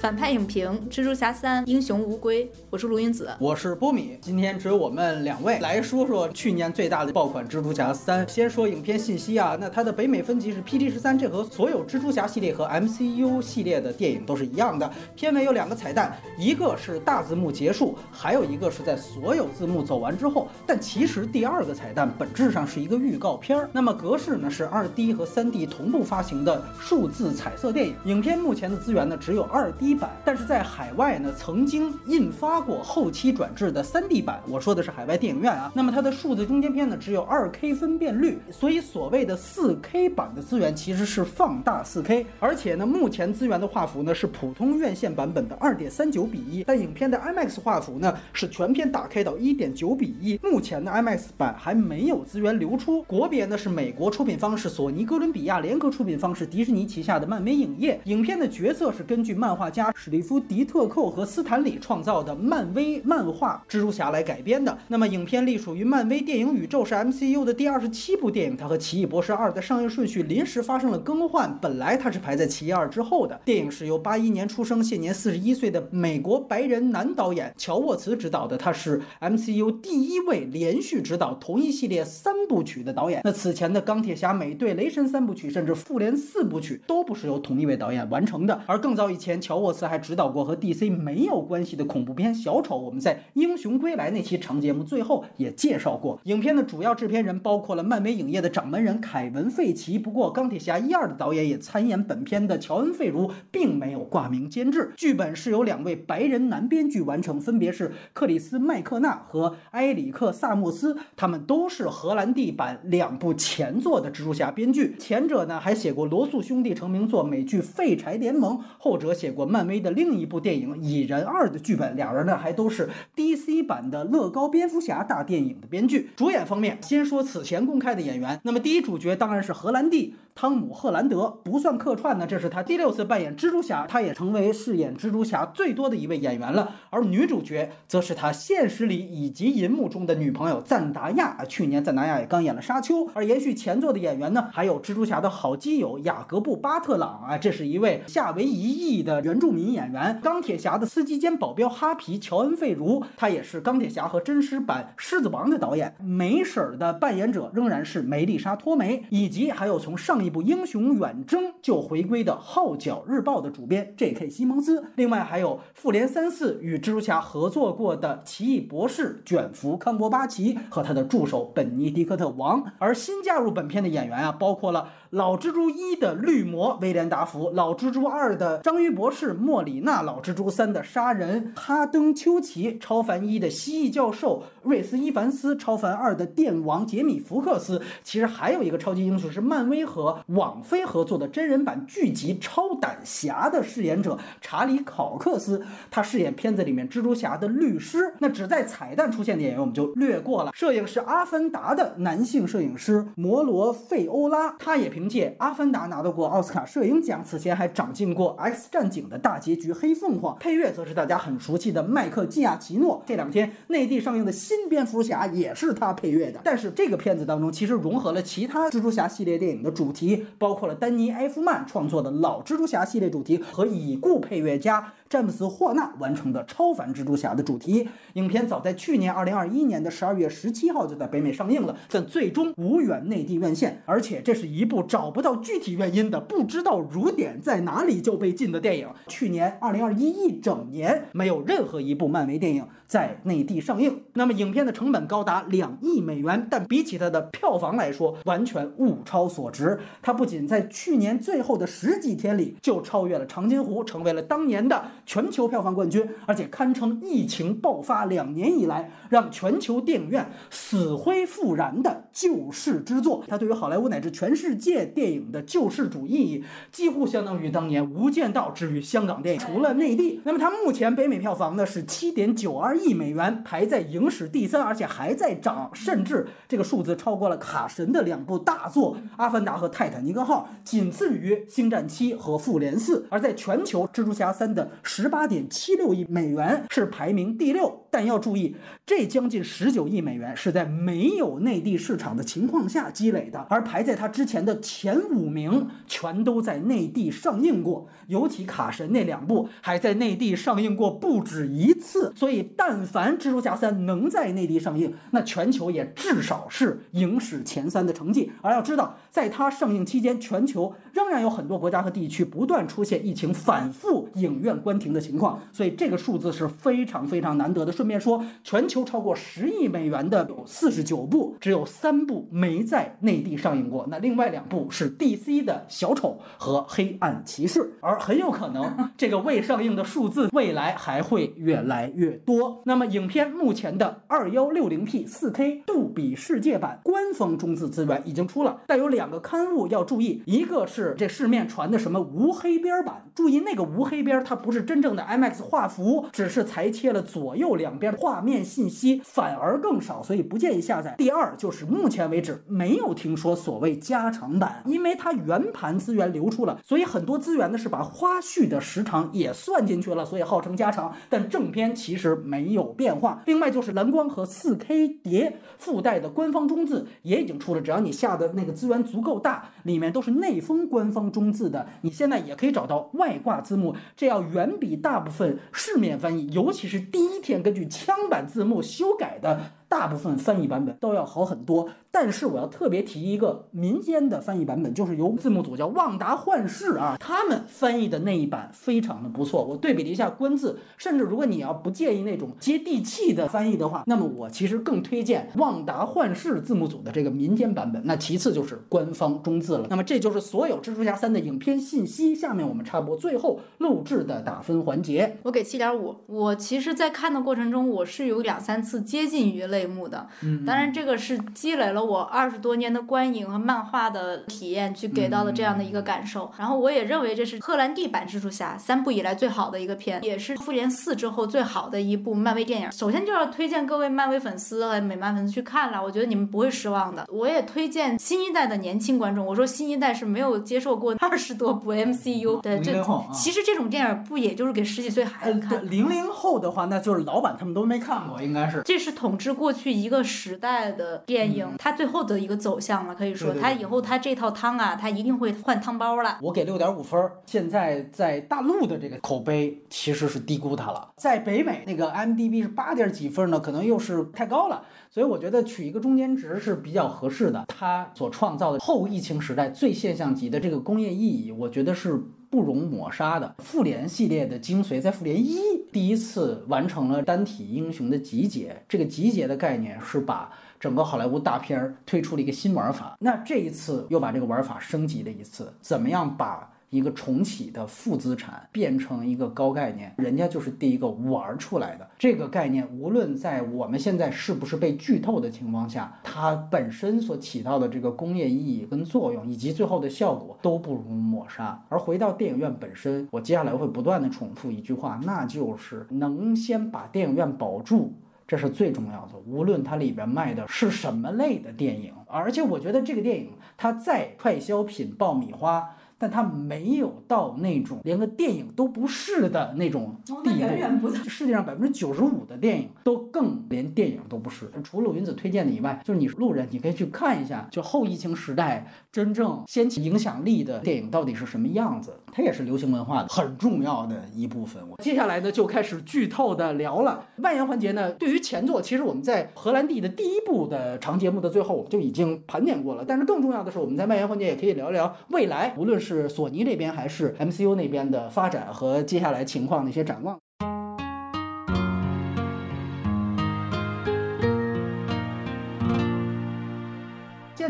反派影评《蜘蛛侠三：英雄无归》，我是卢云子，我是波米。今天只有我们两位来说说去年最大的爆款《蜘蛛侠三》。先说影片信息啊，那它的北美分级是 PG 十三，这和所有蜘蛛侠系列和 MCU 系列的电影都是一样的。片尾有两个彩蛋，一个是大字幕结束，还有一个是在所有字幕走完之后。但其实第二个彩蛋本质上是一个预告片儿。那么格式呢是二 D 和三 D 同步发行的数字彩色电影。影片目前的资源呢只有二 D。版，但是在海外呢，曾经印发过后期转制的 3D 版。我说的是海外电影院啊。那么它的数字中间片呢，只有 2K 分辨率，所以所谓的 4K 版的资源其实是放大 4K。而且呢，目前资源的画幅呢是普通院线版本的2.39比1，但影片的 IMAX 画幅呢是全片打开到1.9比1。目前的 IMAX 版还没有资源流出。国别呢是美国，出品方是索尼哥伦比亚，联合出品方是迪士尼旗下的漫威影业。影片的角色是根据漫画家。史蒂夫·迪特寇和斯坦李创造的漫威漫画蜘蛛侠来改编的。那么，影片隶属于漫威电影宇宙，是 MCU 的第二十七部电影。它和《奇异博士二》的上映顺序临时发生了更换，本来它是排在《奇异二》之后的。电影是由八一年出生、现年四十一岁的美国白人男导演乔沃茨执导的。他是 MCU 第一位连续执导同一系列三部曲的导演。那此前的《钢铁侠》、《美队》、《雷神》三部曲，甚至《复联》四部曲，都不是由同一位导演完成的。而更早以前，乔沃沃茨还指导过和 DC 没有关系的恐怖片《小丑》，我们在《英雄归来》那期长节目最后也介绍过。影片的主要制片人包括了漫威影业的掌门人凯文·费奇，不过《钢铁侠一二》的导演也参演本片的乔恩·费如并没有挂名监制。剧本是由两位白人男编剧完成，分别是克里斯·麦克纳和埃里克·萨默斯，他们都是荷兰弟版两部前作的蜘蛛侠编剧。前者呢还写过罗素兄弟成名作美剧《废柴联盟》，后者写过漫。漫威的另一部电影《蚁人二》的剧本，俩人呢还都是 DC 版的乐高蝙蝠侠大电影的编剧。主演方面，先说此前公开的演员，那么第一主角当然是荷兰弟。汤姆·赫兰德不算客串呢，这是他第六次扮演蜘蛛侠，他也成为饰演蜘蛛侠最多的一位演员了。而女主角则是他现实里以及银幕中的女朋友赞达亚啊，去年赞达亚也刚演了《沙丘》。而延续前作的演员呢，还有蜘蛛侠的好基友雅各布·巴特朗啊，这是一位夏威夷裔的原住民演员。钢铁侠的司机兼保镖哈皮·乔恩·费茹，他也是钢铁侠和真实版《狮子王》的导演。梅婶儿的扮演者仍然是梅丽莎·托梅，以及还有从上一部《英雄远征》就回归的《号角日报》的主编 J.K. 西蒙斯，另外还有《复联三四》与蜘蛛侠合作过的奇异博士卷福康伯巴奇和他的助手本尼迪克特王。而新加入本片的演员啊，包括了老蜘蛛一的绿魔威廉达福、老蜘蛛二的章鱼博士莫里纳、老蜘蛛三的杀人哈登丘奇、超凡一的蜥蜴教授瑞斯伊凡斯、超凡二的电王杰米福克斯。其实还有一个超级英雄是漫威和。网飞合作的真人版剧集《超胆侠》的饰演者查理考克斯，他饰演片子里面蜘蛛侠的律师。那只在彩蛋出现的演员我们就略过了。摄影是《阿凡达》的男性摄影师摩罗费欧拉，他也凭借《阿凡达》拿到过奥斯卡摄影奖，此前还长进过《X 战警》的大结局黑凤凰。配乐则是大家很熟悉的麦克基亚奇诺，这两天内地上映的新蝙蝠侠也是他配乐的。但是这个片子当中其实融合了其他蜘蛛侠系列电影的主题。题包括了丹尼·埃夫曼创作的老蜘蛛侠系列主题和已故配乐家詹姆斯·霍纳完成的超凡蜘蛛侠的主题。影片早在去年二零二一年的十二月十七号就在北美上映了，但最终无缘内地院线。而且这是一部找不到具体原因的、不知道如点在哪里就被禁的电影。去年二零二一一整年没有任何一部漫威电影在内地上映。那么影片的成本高达两亿美元，但比起它的票房来说，完全物超所值。它不仅在去年最后的十几天里就超越了《长津湖》，成为了当年的全球票房冠军，而且堪称疫情爆发两年以来让全球电影院死灰复燃的救世之作。它对于好莱坞乃至全世界电影的救世主意义，几乎相当于当年《无间道》之于香港电影。除了内地，那么它目前北美票房呢是七点九二亿美元，排在影史第三，而且还在涨，甚至这个数字超过了卡神的两部大作《阿凡达》和《泰坦尼克》。号仅次于《星战七》和《复联四》，而在全球，《蜘蛛侠三》的十八点七六亿美元是排名第六。但要注意，这将近十九亿美元是在没有内地市场的情况下积累的，而排在它之前的前五名全都在内地上映过，尤其卡神那两部还在内地上映过不止一次。所以，但凡蜘蛛侠三能在内地上映，那全球也至少是影史前三的成绩。而要知道，在它上映期间，全球仍然有很多国家和地区不断出现疫情反复影院关停的情况，所以这个数字是非常非常难得的。顺便说，全球超过十亿美元的有四十九部，只有三部没在内地上映过。那另外两部是 DC 的小丑和黑暗骑士，而很有可能 这个未上映的数字未来还会越来越多。那么，影片目前的二幺六零 P 四 K 杜比世界版官方中字资源已经出了，但有两个刊物要注意，一个是这市面传的什么无黑边版，注意那个无黑边它不是真正的 IMAX 画幅，只是裁切了左右两两边画面信息，反而更少，所以不建议下载。第二就是目前为止没有听说所谓加长版，因为它圆盘资源流出了，所以很多资源呢是把花絮的时长也算进去了，所以号称加长，但正片其实没有变化。另外就是蓝光和 4K 碟附带的官方中字也已经出了，只要你下的那个资源足够大，里面都是内封官方中字的，你现在也可以找到外挂字幕，这要远比大部分市面翻译，尤其是第一天根据枪版字幕修改的。大部分翻译版本都要好很多，但是我要特别提一个民间的翻译版本，就是由字幕组叫旺达幻视啊，他们翻译的那一版非常的不错。我对比了一下官字，甚至如果你要不介意那种接地气的翻译的话，那么我其实更推荐旺达幻视字幕组的这个民间版本。那其次就是官方中字了。那么这就是所有蜘蛛侠三的影片信息。下面我们插播最后录制的打分环节，我给七点五。我其实，在看的过程中，我是有两三次接近于泪目的。嗯，当然，这个是积累了我二十多年的观影和漫画的体验，去给到的这样的一个感受。然后，我也认为这是荷兰蒂版蜘蛛侠三部以来最好的一个片，也是复联四之后最好的一部漫威电影。首先就要推荐各位漫威粉丝和美漫粉丝去看了，我觉得你们不会失望的。我也推荐新一代的年轻观众，我说新一代是没有接受过二十多部 MCU 的这，其实这种电影不也就是给十几岁孩子看？零零后的话，那就是老版他们都没看过，应该是。这是统治过去一。一个时代的电影，它最后的一个走向了，可以说，它以后它这套汤啊，它一定会换汤包了。我给六点五分。现在在大陆的这个口碑其实是低估它了，在北美那个 m d b 是八点几分呢，可能又是太高了。所以我觉得取一个中间值是比较合适的。它所创造的后疫情时代最现象级的这个工业意义，我觉得是。不容抹杀的复联系列的精髓，在复联一第一次完成了单体英雄的集结。这个集结的概念是把整个好莱坞大片儿推出了一个新玩法。那这一次又把这个玩法升级了一次，怎么样把？一个重启的负资产变成一个高概念，人家就是第一个玩出来的这个概念。无论在我们现在是不是被剧透的情况下，它本身所起到的这个工业意义跟作用，以及最后的效果都不容抹杀。而回到电影院本身，我接下来会不断的重复一句话，那就是能先把电影院保住，这是最重要的。无论它里边卖的是什么类的电影，而且我觉得这个电影它再快消品爆米花。但它没有到那种连个电影都不是的那种地步。世界上百分之九十五的电影都更连电影都不是。除了云子推荐的以外，就是你路人，你可以去看一下，就后疫情时代真正掀起影响力的电影到底是什么样子。它也是流行文化的很重要的一部分。我接下来呢就开始剧透的聊了。外延环节呢，对于前作，其实我们在荷兰弟的第一部的长节目的最后就已经盘点过了。但是更重要的是，我们在外延环节也可以聊聊未来，无论是。是索尼这边还是 MCU 那边的发展和接下来情况的一些展望。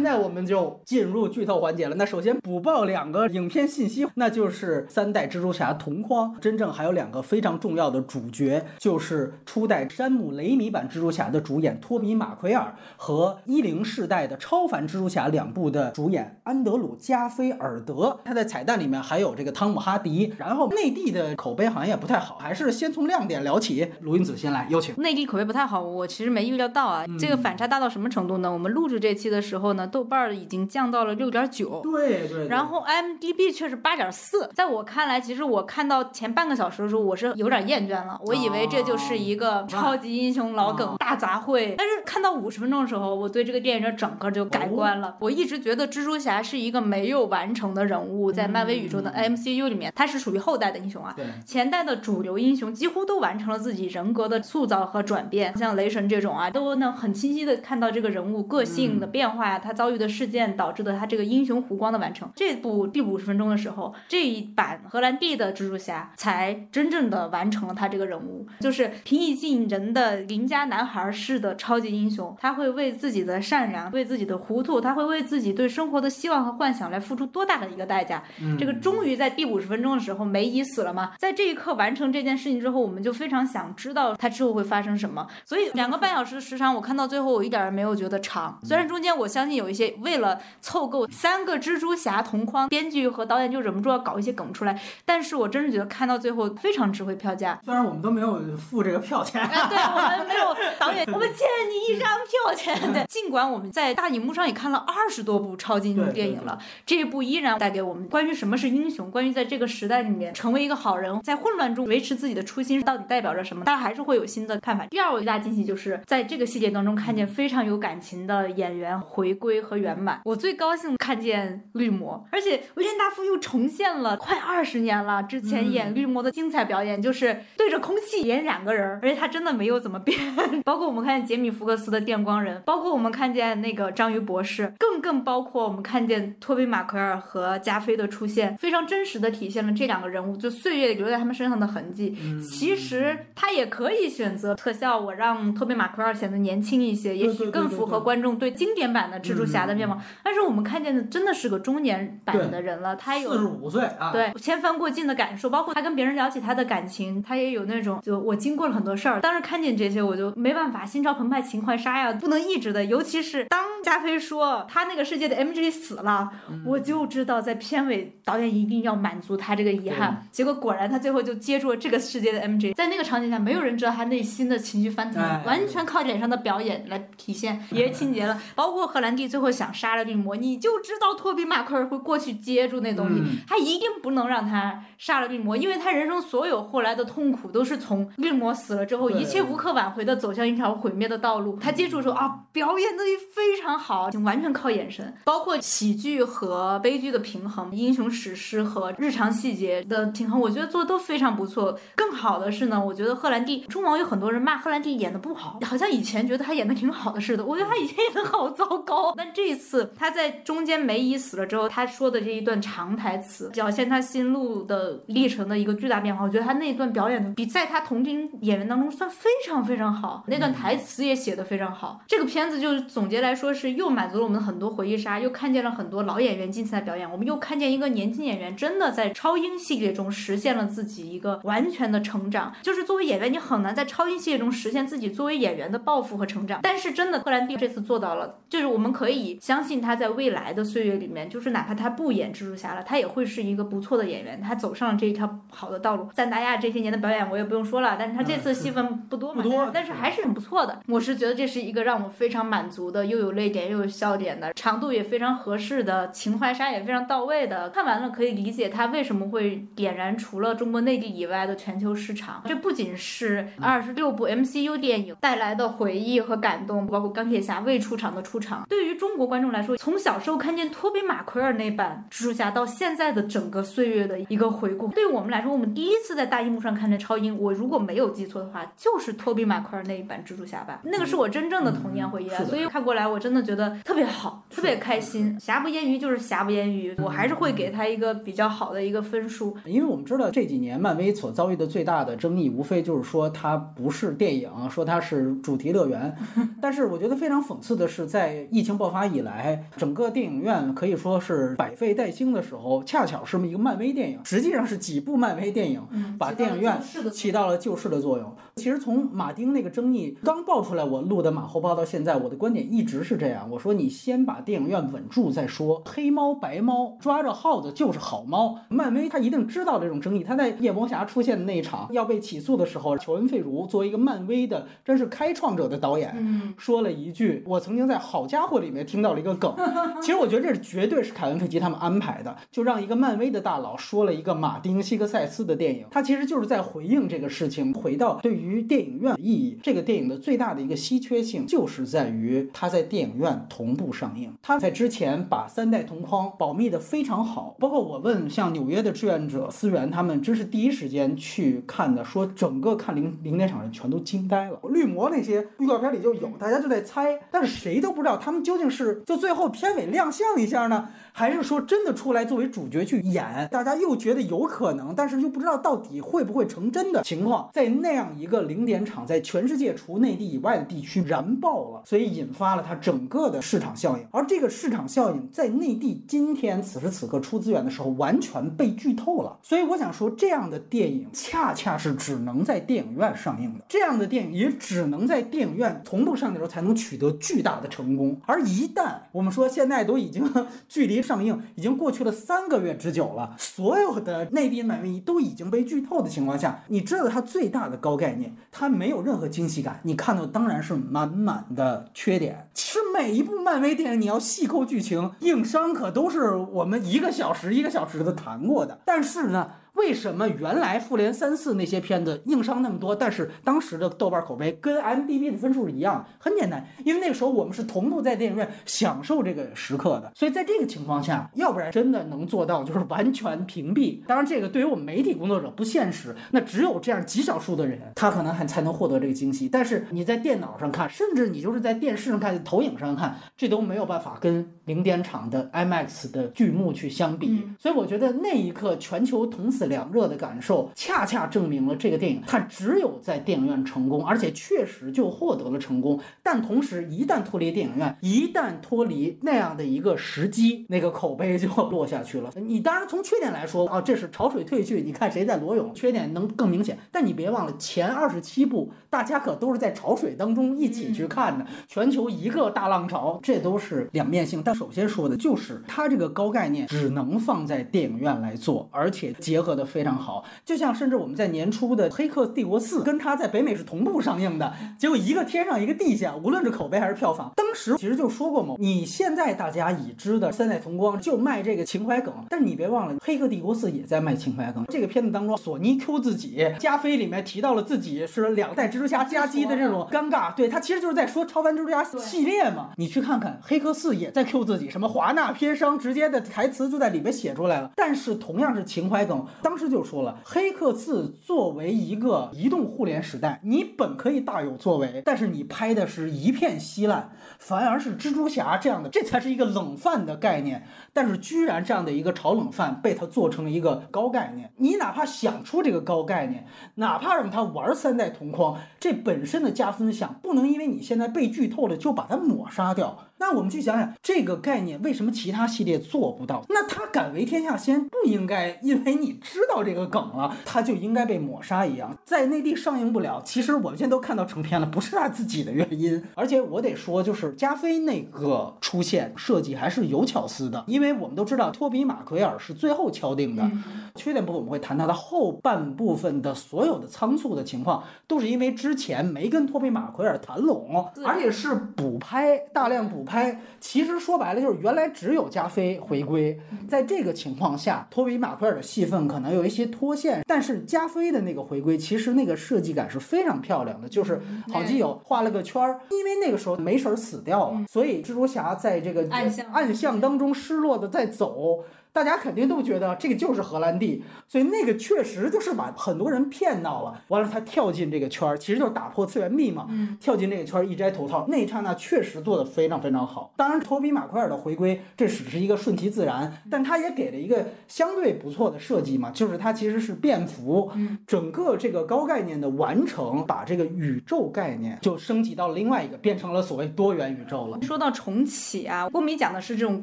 现在我们就进入剧透环节了。那首先补报两个影片信息，那就是三代蜘蛛侠同框，真正还有两个非常重要的主角，就是初代山姆雷米版蜘蛛侠的主演托比马奎尔和一零世代的超凡蜘蛛侠两部的主演安德鲁加菲尔德。他在彩蛋里面还有这个汤姆哈迪。然后内地的口碑好像也不太好，还是先从亮点聊起。卢云子先来，有请。内地口碑不太好，我其实没预料到啊，这个反差大到什么程度呢？我们录制这期的时候呢。豆瓣儿已经降到了六点九。对对。然后 IMDB 却是八点四，在我看来，其实我看到前半个小时的时候，我是有点厌倦了。我以为这就是一个超级英雄老梗大杂烩，但是看到五十分钟的时候，我对这个电影的整个就改观了。我一直觉得蜘蛛侠是一个没有完成的人物，在漫威宇宙的 MCU 里面，他是属于后代的英雄啊。前代的主流英雄几乎都完成了自己人格的塑造和转变，像雷神这种啊，都能很清晰的看到这个人物个性的变化呀，他遭遇的事件导致的他这个英雄弧光的完成。这部第五十分钟的时候，这一版荷兰弟的蜘蛛侠才真正的完成了他这个人物，就是平易近人的邻家男孩式的超级英雄，他会为自己的善良，为自己的糊涂，他会为自己对生活的希望和幻想来付出多大的一个代价。这个终于在第五十分钟的时候，梅姨死了吗？在这一刻完成这件事情之后，我们就非常想知道他之后会发生什么。所以两个半小时的时长，我看到最后我一点也没有觉得长。虽然中间我相信有一些为了凑够三个蜘蛛侠同框，编剧和导演就忍不住要搞一些梗出来，但是我真是觉得看到最后非常值回票价。虽然我们都没有付这个票钱，对我们没有导演，我们欠你一张票钱。对，尽管我们在大荧幕上也看了二十多部超级英雄电影了，这一部依然带给我们关于什么是英雄，关于在这个时代里面成为一个好人，在混乱中维持自己的初心到底代表着什么，大家还是会有新的看法。第二我最大惊喜就是在这个细节当中看见非常有感情的演员回归和圆满。我最高兴看见绿魔，而且威廉大夫又重现了快二十年了之前演绿魔的精彩表演，就是对着空气演两个人，而且他真的没有怎么变。包括我们看见杰米福克斯的电光人，包括我们看见那个章鱼博士，更更包括我们看见托比马奎尔和加菲的出现，非常真实的体现了这两个人物就岁月留在他们身上的痕迹。其实他也可以选择特效，我让托比马奎尔显得年轻一些，也许更符合观众对经典版的蜘蛛侠的面貌。但是我们看见的真的是个中年版的人了，他有四十五岁啊，对千帆过尽的感受，包括他跟别人聊起他的感情，他也有那种就我经过了很多事儿，当时看见这些我就没办法，心潮澎湃，情怀杀呀，不能抑制的。尤其是当加菲说他那个世界的 MJ 死了，我就知道在片尾导演一定要满足他这个遗憾。结果果然他最后就接住了这个世界的 MJ，在那个场景下，没有人知道他内心的情绪翻腾，完全靠脸上的表演来体现，也情节了。包括荷兰弟最后想杀了绿魔，你就知道托比马奎尔会过去接住那东西，他一定不能让他杀了病魔，因为他人生所有后来的痛苦都是从病魔死了之后，一切无可挽回的走向一条毁灭的道路。他接住的时候啊，表演的非常好，完全靠眼神，包括喜剧和悲剧的平衡，英雄史诗和日常细节的平衡，我觉得做的都非常不错。更好的是呢，我觉得赫兰蒂，中网有很多人骂赫兰蒂演的不好，好像以前觉得他演的挺好的似的，我觉得他以前演的好糟糕。但这一次他在中间梅姨死了之后，他说的这一段长台词，表现他心路的历程的一个巨大变化，我觉得他那一段表演的比在他同龄演员当中算非常非常好，那段台词也写的非常好。这个片子就是总结来说是又满足了我们很多回忆杀，又看见了很多老演员精彩的表演，我们又看见一个年轻演员真的在超英系列中实现了自己一个完全的成长。就是作为演员，你很难在超英系列中实现自己作为演员的抱负和成长。但是真的，赫兰蒂这次做到了，就是我们可以相信他在未来的岁月里面，就是哪怕他不演蜘蛛侠了，他也会是一个不错的演员。他走上了这一条好的道路。赞达亚这些年的表演我也不用说了，但是他这次戏份不多嘛，但是还是很不错的。我是觉得这是一个让我非常满足的，又有泪点又有笑点的，长度也非常合适的，情怀杀也非常到位的。看完了可以理解他为什么会点燃除了中国内地以外的全球市场。这不仅是二十六部 MCU 电影带来的回忆和感动，包括钢铁侠未出场的出场。对于中国观众来说，从小时候看见托比马奎尔那版蜘蛛侠到现在的整个岁月的一个回顾，对于我们来说，我们第一次在大荧幕上看见超英，我如果没有记错的话，就是托比马奎尔那一版蜘蛛侠吧。那个是我真正的童年回忆啊，所以看过来我真的觉得特别好，特别开心。瑕不掩瑜就是瑕不掩瑜，我还是会给他一个比较好的一个分数。因为我们知道这几年漫威所遭遇的最大的争议，无非就是说它不是电影，说它是主题乐园。但是我觉得非常讽刺的是，在疫情爆发以来，整个电影院可以说是百废待兴的时候，恰巧是一个漫威电影，实际上是几部漫威电影把电影院起到了救市的作用。其实从马丁那个争议刚爆出来，我录的马后炮到现在，我的观点一直是这样。我说你先把电影院稳住再说。黑猫白猫抓着耗子就是好猫。漫威他一定知道这种争议。他在夜魔侠出现的那一场要被起诉的时候，乔恩费如作为一个漫威的真是开创者的导演，说了一句：“我曾经在好家伙里面。”听到了一个梗，其实我觉得这绝对是凯文·费奇他们安排的，就让一个漫威的大佬说了一个马丁·西克塞斯的电影，他其实就是在回应这个事情。回到对于电影院的意义，这个电影的最大的一个稀缺性就是在于它在电影院同步上映。他在之前把三代同框保密的非常好，包括我问像纽约的志愿者思源他们，真是第一时间去看的，说整个看零零点场人全都惊呆了。绿魔那些预告片里就有，大家就在猜，但是谁都不知道他们究竟是就最后片尾亮相一下呢，还是说真的出来作为主角去演？大家又觉得有可能，但是又不知道到底会不会成真的情况，在那样一个零点场，在全世界除内地以外的地区燃爆了，所以引发了它整个的市场效应。而这个市场效应在内地今天此时此刻出资源的时候，完全被剧透了。所以我想说，这样的电影恰恰是只能在电影院上映的，这样的电影也只能在电影院同步上映的时候才能取得巨大的成功。而一一旦我们说现在都已经 距离上映已经过去了三个月之久了，所有的内地漫威都已经被剧透的情况下，你知道它最大的高概念，它没有任何惊喜感，你看到当然是满满的缺点。其实每一部漫威电影，你要细抠剧情，硬伤可都是我们一个小时一个小时的谈过的。但是呢？为什么原来复联三四那些片子硬伤那么多，但是当时的豆瓣口碑跟 M D B 的分数是一样？很简单，因为那个时候我们是同步在电影院享受这个时刻的，所以在这个情况下，要不然真的能做到就是完全屏蔽。当然，这个对于我们媒体工作者不现实，那只有这样极少数的人，他可能还才能获得这个惊喜。但是你在电脑上看，甚至你就是在电视上看、投影上看，这都没有办法跟零点场的 IMAX 的剧目去相比。所以我觉得那一刻全球同此两热的感受，恰恰证明了这个电影它只有在电影院成功，而且确实就获得了成功。但同时，一旦脱离电影院，一旦脱离那样的一个时机，那个口碑就落下去了。你当然从缺点来说啊，这是潮水退去，你看谁在裸泳，缺点能更明显。但你别忘了，前二十七部大家可都是在潮水当中一起去看的，全球一个大浪潮，这都是两面性。但首先说的就是它这个高概念只能放在电影院来做，而且结合的非常好。就像甚至我们在年初的《黑客帝国四》跟它在北美是同步上映的，结果一个天上一个地下，无论是口碑还是票房，当时其实就说过嘛，你现在大家已知的三代同光就卖这个情怀梗，但你别忘了，《黑客帝国四》也在卖情怀梗。这个片子当中，索尼 Q 自己，加菲里面提到了自己是两代蜘蛛侠夹击的这种尴尬，对他其实就是在说超凡蜘蛛侠系列嘛。你去看看《黑客四》也在 Q 自自己，什么华纳片商直接的台词就在里边写出来了。但是同样是情怀梗，当时就说了，《黑客四》作为一个移动互联时代，你本可以大有作为，但是你拍的是一片稀烂，反而是蜘蛛侠这样的，这才是一个冷饭的概念。但是居然这样的一个炒冷饭被他做成一个高概念，你哪怕想出这个高概念，哪怕让他玩三代同框，这本身的加分项不能因为你现在被剧透了就把它抹杀掉。那我们去想想这个概念为什么其他系列做不到？那他敢为天下先，不应该因为你知道这个梗了，他就应该被抹杀一样，在内地上映不了。其实我们现在都看到成片了，不是他自己的原因。而且我得说，就是加菲那个出现设计还是有巧思的，因为我们都知道托比马奎尔是最后敲定的。缺点部分我们会谈他的后半部分的所有的仓促的情况，都是因为之前没跟托比马奎尔谈拢，而且是补拍，大量补拍。其实说白了就是原来只有加菲回归，在这个情况下，托比马奎尔的戏份可能有一些脱线，但是加菲的那个回归，其实那个设计感是非常漂亮的，就是好基友画了个圈儿，因为那个时候梅婶死掉了，所以蜘蛛侠在这个暗巷暗巷当中失落的在走。大家肯定都觉得这个就是荷兰弟，所以那个确实就是把很多人骗到了。完了，他跳进这个圈儿，其实就是打破次元壁嘛。嗯，跳进这个圈儿，一摘头套，那一刹那确实做的非常非常好。当然，托比马奎尔的回归，这只是一个顺其自然，但他也给了一个相对不错的设计嘛，就是他其实是便服，整个这个高概念的完成，把这个宇宙概念就升级到了另外一个，变成了所谓多元宇宙了。说到重启啊，郭米讲的是这种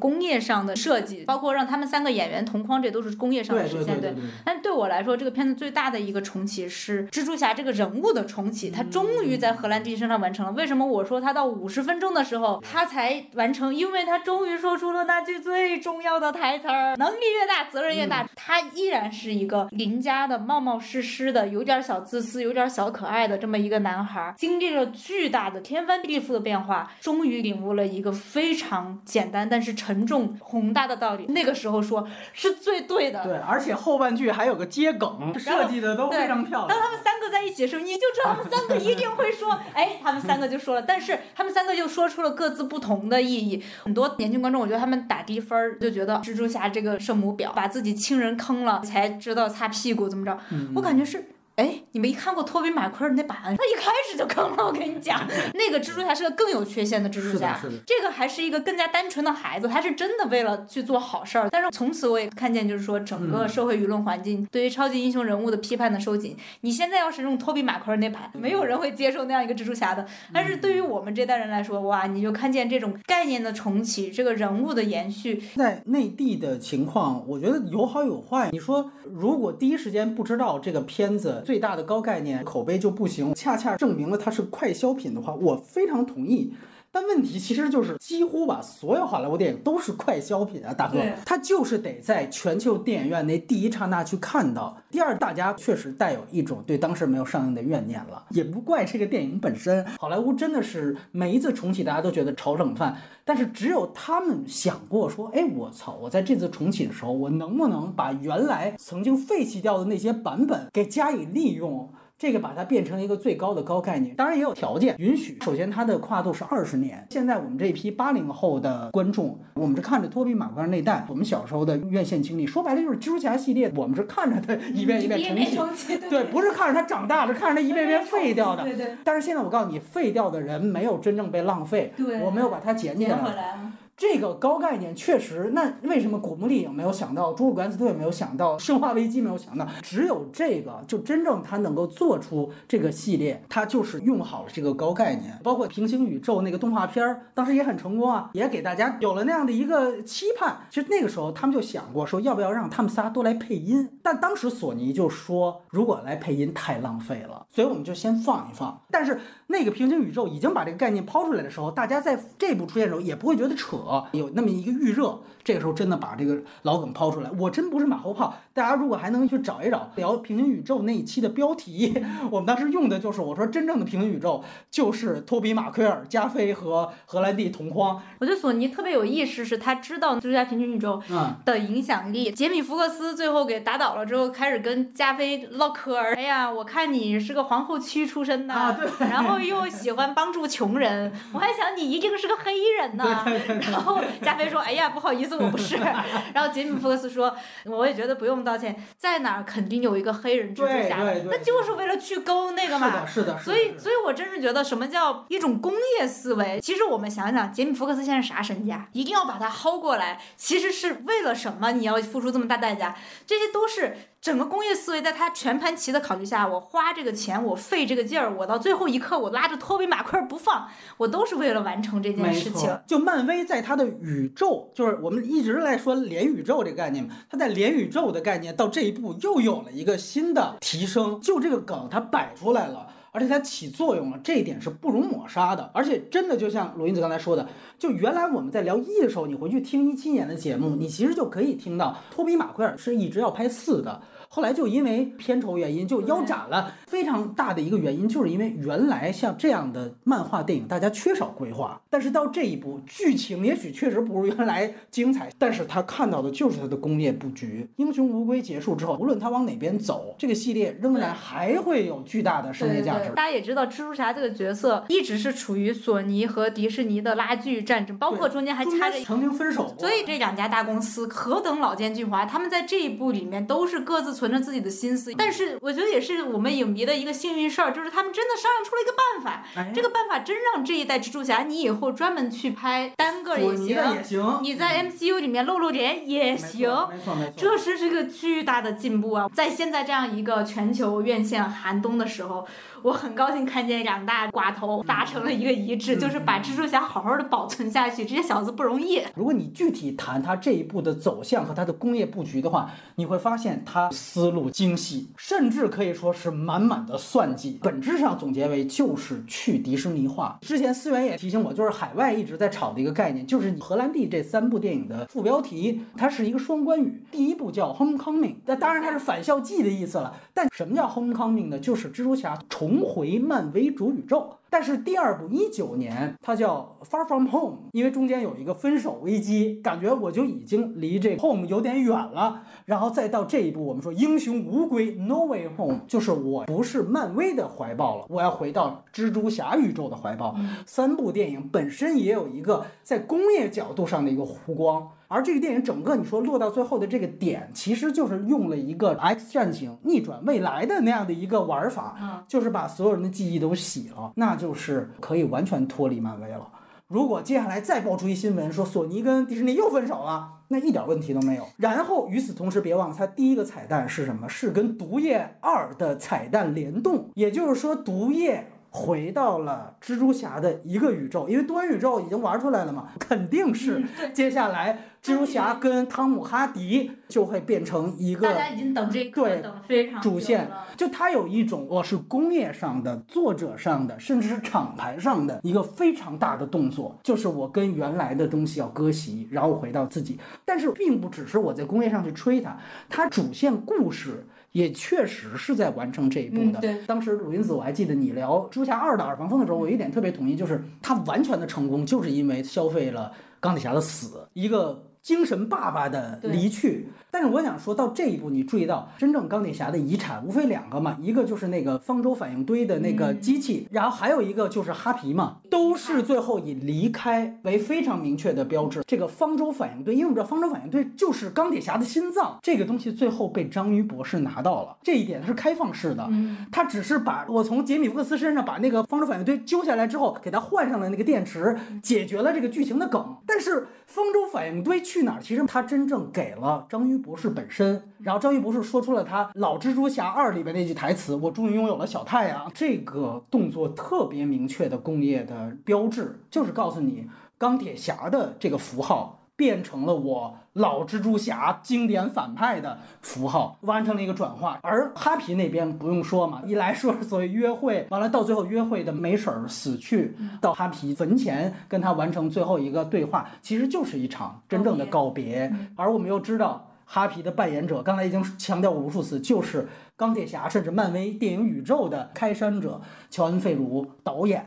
工业上的设计，包括让他们三。三个演员同框，这都是工业上的实现。对但对我来说，这个片子最大的一个重启是蜘蛛侠这个人物的重启，他终于在荷兰弟身上完成了。为什么我说他到五十分钟的时候他才完成？因为他终于说出了那句最重要的台词儿：能力越大，责任越大。他依然是一个邻家的冒冒失失的、有点小自私、有点小可爱的这么一个男孩，经历了巨大的天翻地覆的变化，终于领悟了一个非常简单但是沉重宏大的道理。那个时候说是最对的。对，而且后半句还有个接梗，设计的都非常漂亮。当他们三个在一起的时候，你就知道他们三个一定会说，哎，他们三个就说了，但是他们三个就说出了各自不同的意义。很多年轻观众，我觉得他们打低分儿，就觉得蜘蛛侠这个圣母婊把自己亲人坑了，才知道擦屁股怎么着。嗯我感觉是。哎，你没看过托比马奎尔那版？他一开始就坑了，我跟你讲，那个蜘蛛侠是个更有缺陷的蜘蛛侠，这个还是一个更加单纯的孩子，他是真的为了去做好事儿。但是从此我也看见，就是说整个社会舆论环境对于超级英雄人物的批判的收紧。你现在要是用托比马奎尔那版，没有人会接受那样一个蜘蛛侠的。但是对于我们这代人来说，哇，你就看见这种概念的重启，这个人物的延续，在内地的情况，我觉得有好有坏。你说，如果第一时间不知道这个片子最大的高概念口碑就不行，恰恰证明了它是快消品的话，我非常同意。但问题其实就是，几乎吧，所有好莱坞电影都是快消品啊，大哥对，它就是得在全球电影院那第一刹那去看到。第二，大家确实带有一种对当时没有上映的怨念了，也不怪这个电影本身。好莱坞真的是每一次重启，大家都觉得炒冷饭，但是只有他们想过说，哎，我操，我在这次重启的时候，我能不能把原来曾经废弃掉的那些版本给加以利用？这个把它变成一个最高的高概念，当然也有条件允许。首先，它的跨度是二十年。现在我们这一批八零后的观众，我们是看着托比马奎尔那代，我们小时候的院线经历，说白了就是蜘蛛侠系列，我们是看着它一遍一遍重启。对，不是看着它长大的，看着它一遍遍废掉的。对对但是现在我告诉你，废掉的人没有真正被浪费，对我没有把它捡起来。这个高概念确实，那为什么古墓丽影没有想到，侏罗纪敢死队没有想到，生化危机没有想到，只有这个就真正他能够做出这个系列，他就是用好了这个高概念，包括平行宇宙那个动画片儿，当时也很成功啊，也给大家有了那样的一个期盼。其实那个时候他们就想过说，要不要让他们仨都来配音，但当时索尼就说，如果来配音太浪费了，所以我们就先放一放。但是那个平行宇宙已经把这个概念抛出来的时候，大家在这部出现的时候也不会觉得扯，有那么一个预热。这个时候真的把这个老梗抛出来，我真不是马后炮。大家如果还能去找一找聊平行宇宙那一期的标题，我们当时用的就是我说真正的平行宇宙就是托比马奎尔、加菲和荷兰弟同框。我觉得索尼特别有意识，是他知道平行宇宙嗯，的影响力。杰米·福克斯最后给打倒了之后，开始跟加菲唠嗑儿。哎呀，我看你是个皇后区出身的，啊对然后又喜欢帮助穷人，我还想你一定是个黑衣人呢。然后加菲说：“哎呀，不好意思，我不是。”然后杰米·福克斯说：“我也觉得不用道歉，在哪儿肯定有一个黑人蜘蛛侠，那就是为了去勾那个嘛。”是的，是的，是的所以，所以我真是觉得什么叫一种工业思维？其实我们想想，杰米·福克斯现在啥身价？一定要把他薅过来，其实是为了什么？你要付出这么大代价？这些都是整个工业思维在他全盘棋的考虑下，我花这个钱，我费这个劲儿，我到最后一刻我拉着托比·马奎尔不放，我都是为了完成这件事情。就漫威在他的宇宙，就是我们一直在说连宇宙这个概念嘛，他在连宇宙的概念到这一步又有了一个新的提升，就这个梗他摆出来了。而且它起作用了，这一点是不容抹杀的。而且真的就像罗英子刚才说的，就原来我们在聊一的时候，你回去听一七年的节目，你其实就可以听到托比马奎尔是一直要拍四的，后来就因为片酬原因就腰斩了。非常大的一个原因就是因为原来像这样的漫画电影，大家缺少规划，但是到这一步，剧情也许确实不如原来精彩，但是他看到的就是他的工业布局。英雄无归结束之后，无论他往哪边走，这个系列仍然还会有巨大的商业价值。大家也知道，蜘蛛侠这个角色一直是处于索尼和迪士尼的拉锯战争，包括中间还插着。曾经分手过，所以这两家大公司何等老奸巨猾，他们在这一部里面都是各自存着自己的心思。但是我觉得也是我们影迷的一个幸运事儿，就是他们真的商量出了一个办法，哎这个办法真让这一代蜘蛛侠，你以后专门去拍单个也行，也行，你在 MCU 里面露露脸也没行。错没错没错。这是这个巨大的进步啊！在现在这样一个全球院线寒冬的时候，我我很高兴看见两大寡头达成了一个一致，就是把蜘蛛侠好好的保存下去。这些小子不容易。如果你具体谈他这一步的走向和他的工业布局的话，你会发现它思路精细，甚至可以说是满满的算计。本质上总结为就是去迪士尼化。之前思源也提醒我，就是海外一直在炒的一个概念，就是荷兰弟这三部电影的副标题，它是一个双关语。第一部叫 Homecoming，那当然它是返校季的意思了。但什么叫 Homecoming 呢？就是蜘蛛侠重回漫威主宇宙。但是第二部一九年，它叫 Far From Home，因为中间有一个分手危机，感觉我就已经离这 Home 有点远了。然后再到这一部，我们说英雄无归 No Way Home，就是我不是漫威的怀抱了，我要回到蜘蛛侠宇宙的怀抱。三部电影本身也有一个在工业角度上的一个弧光。而这个电影整个你说落到最后的这个点，其实就是用了一个 X 战警逆转未来的那样的一个玩法，就是把所有人的记忆都洗了，那就是可以完全脱离漫威了。如果接下来再爆出一新闻说索尼跟迪士尼又分手了，那一点问题都没有。然后与此同时，别忘了它第一个彩蛋是什么？是跟毒液二的彩蛋联动，也就是说毒液。回到了蜘蛛侠的一个宇宙，因为多元宇宙已经玩出来了嘛，肯定是接下来蜘蛛侠跟汤姆哈迪就会变成一个。大家已经等这个对等非常主线，就它有一种我是工业上的、作者上的，甚至是厂牌上的一个非常大的动作，就是我跟原来的东西要割席，然后回到自己。但是并不只是我在工业上去吹它，它主线故事。也确实是在完成这一步的。对，当时鲁云子，我还记得你聊《蜘蛛侠二》的耳旁风的时候，我有一点特别同意，就是他完全的成功，就是因为消费了钢铁侠的死，一个精神爸爸的离去。但是我想说到这一步，你注意到真正钢铁侠的遗产无非两个嘛，一个就是那个方舟反应堆的那个机器，然后还有一个就是哈皮嘛，都是最后以离开为非常明确的标志。这个方舟反应堆，因为我们知道方舟反应堆就是钢铁侠的心脏，这个东西最后被章鱼博士拿到了，这一点它是开放式的，他只是把我从杰米福克斯身上把那个方舟反应堆揪下来之后，给他换上了那个电池，解决了这个剧情的梗。但是方舟反应堆去哪儿？其实他真正给了章鱼。博士本身，然后章鱼博士说出了他《老蜘蛛侠二》里边那句台词：“我终于拥有了小太阳。”这个动作特别明确的工业的标志，就是告诉你钢铁侠的这个符号。变成了我老蜘蛛侠经典反派的符号，完成了一个转化。而哈皮那边不用说嘛，一来说是所谓约会，完了到最后约会的梅婶儿死去，到哈皮坟前跟他完成最后一个对话，其实就是一场真正的告别。而我们又知道哈皮的扮演者，刚才已经强调过无数次，就是。钢铁侠，甚至漫威电影宇宙的开山者乔恩·费卢导演，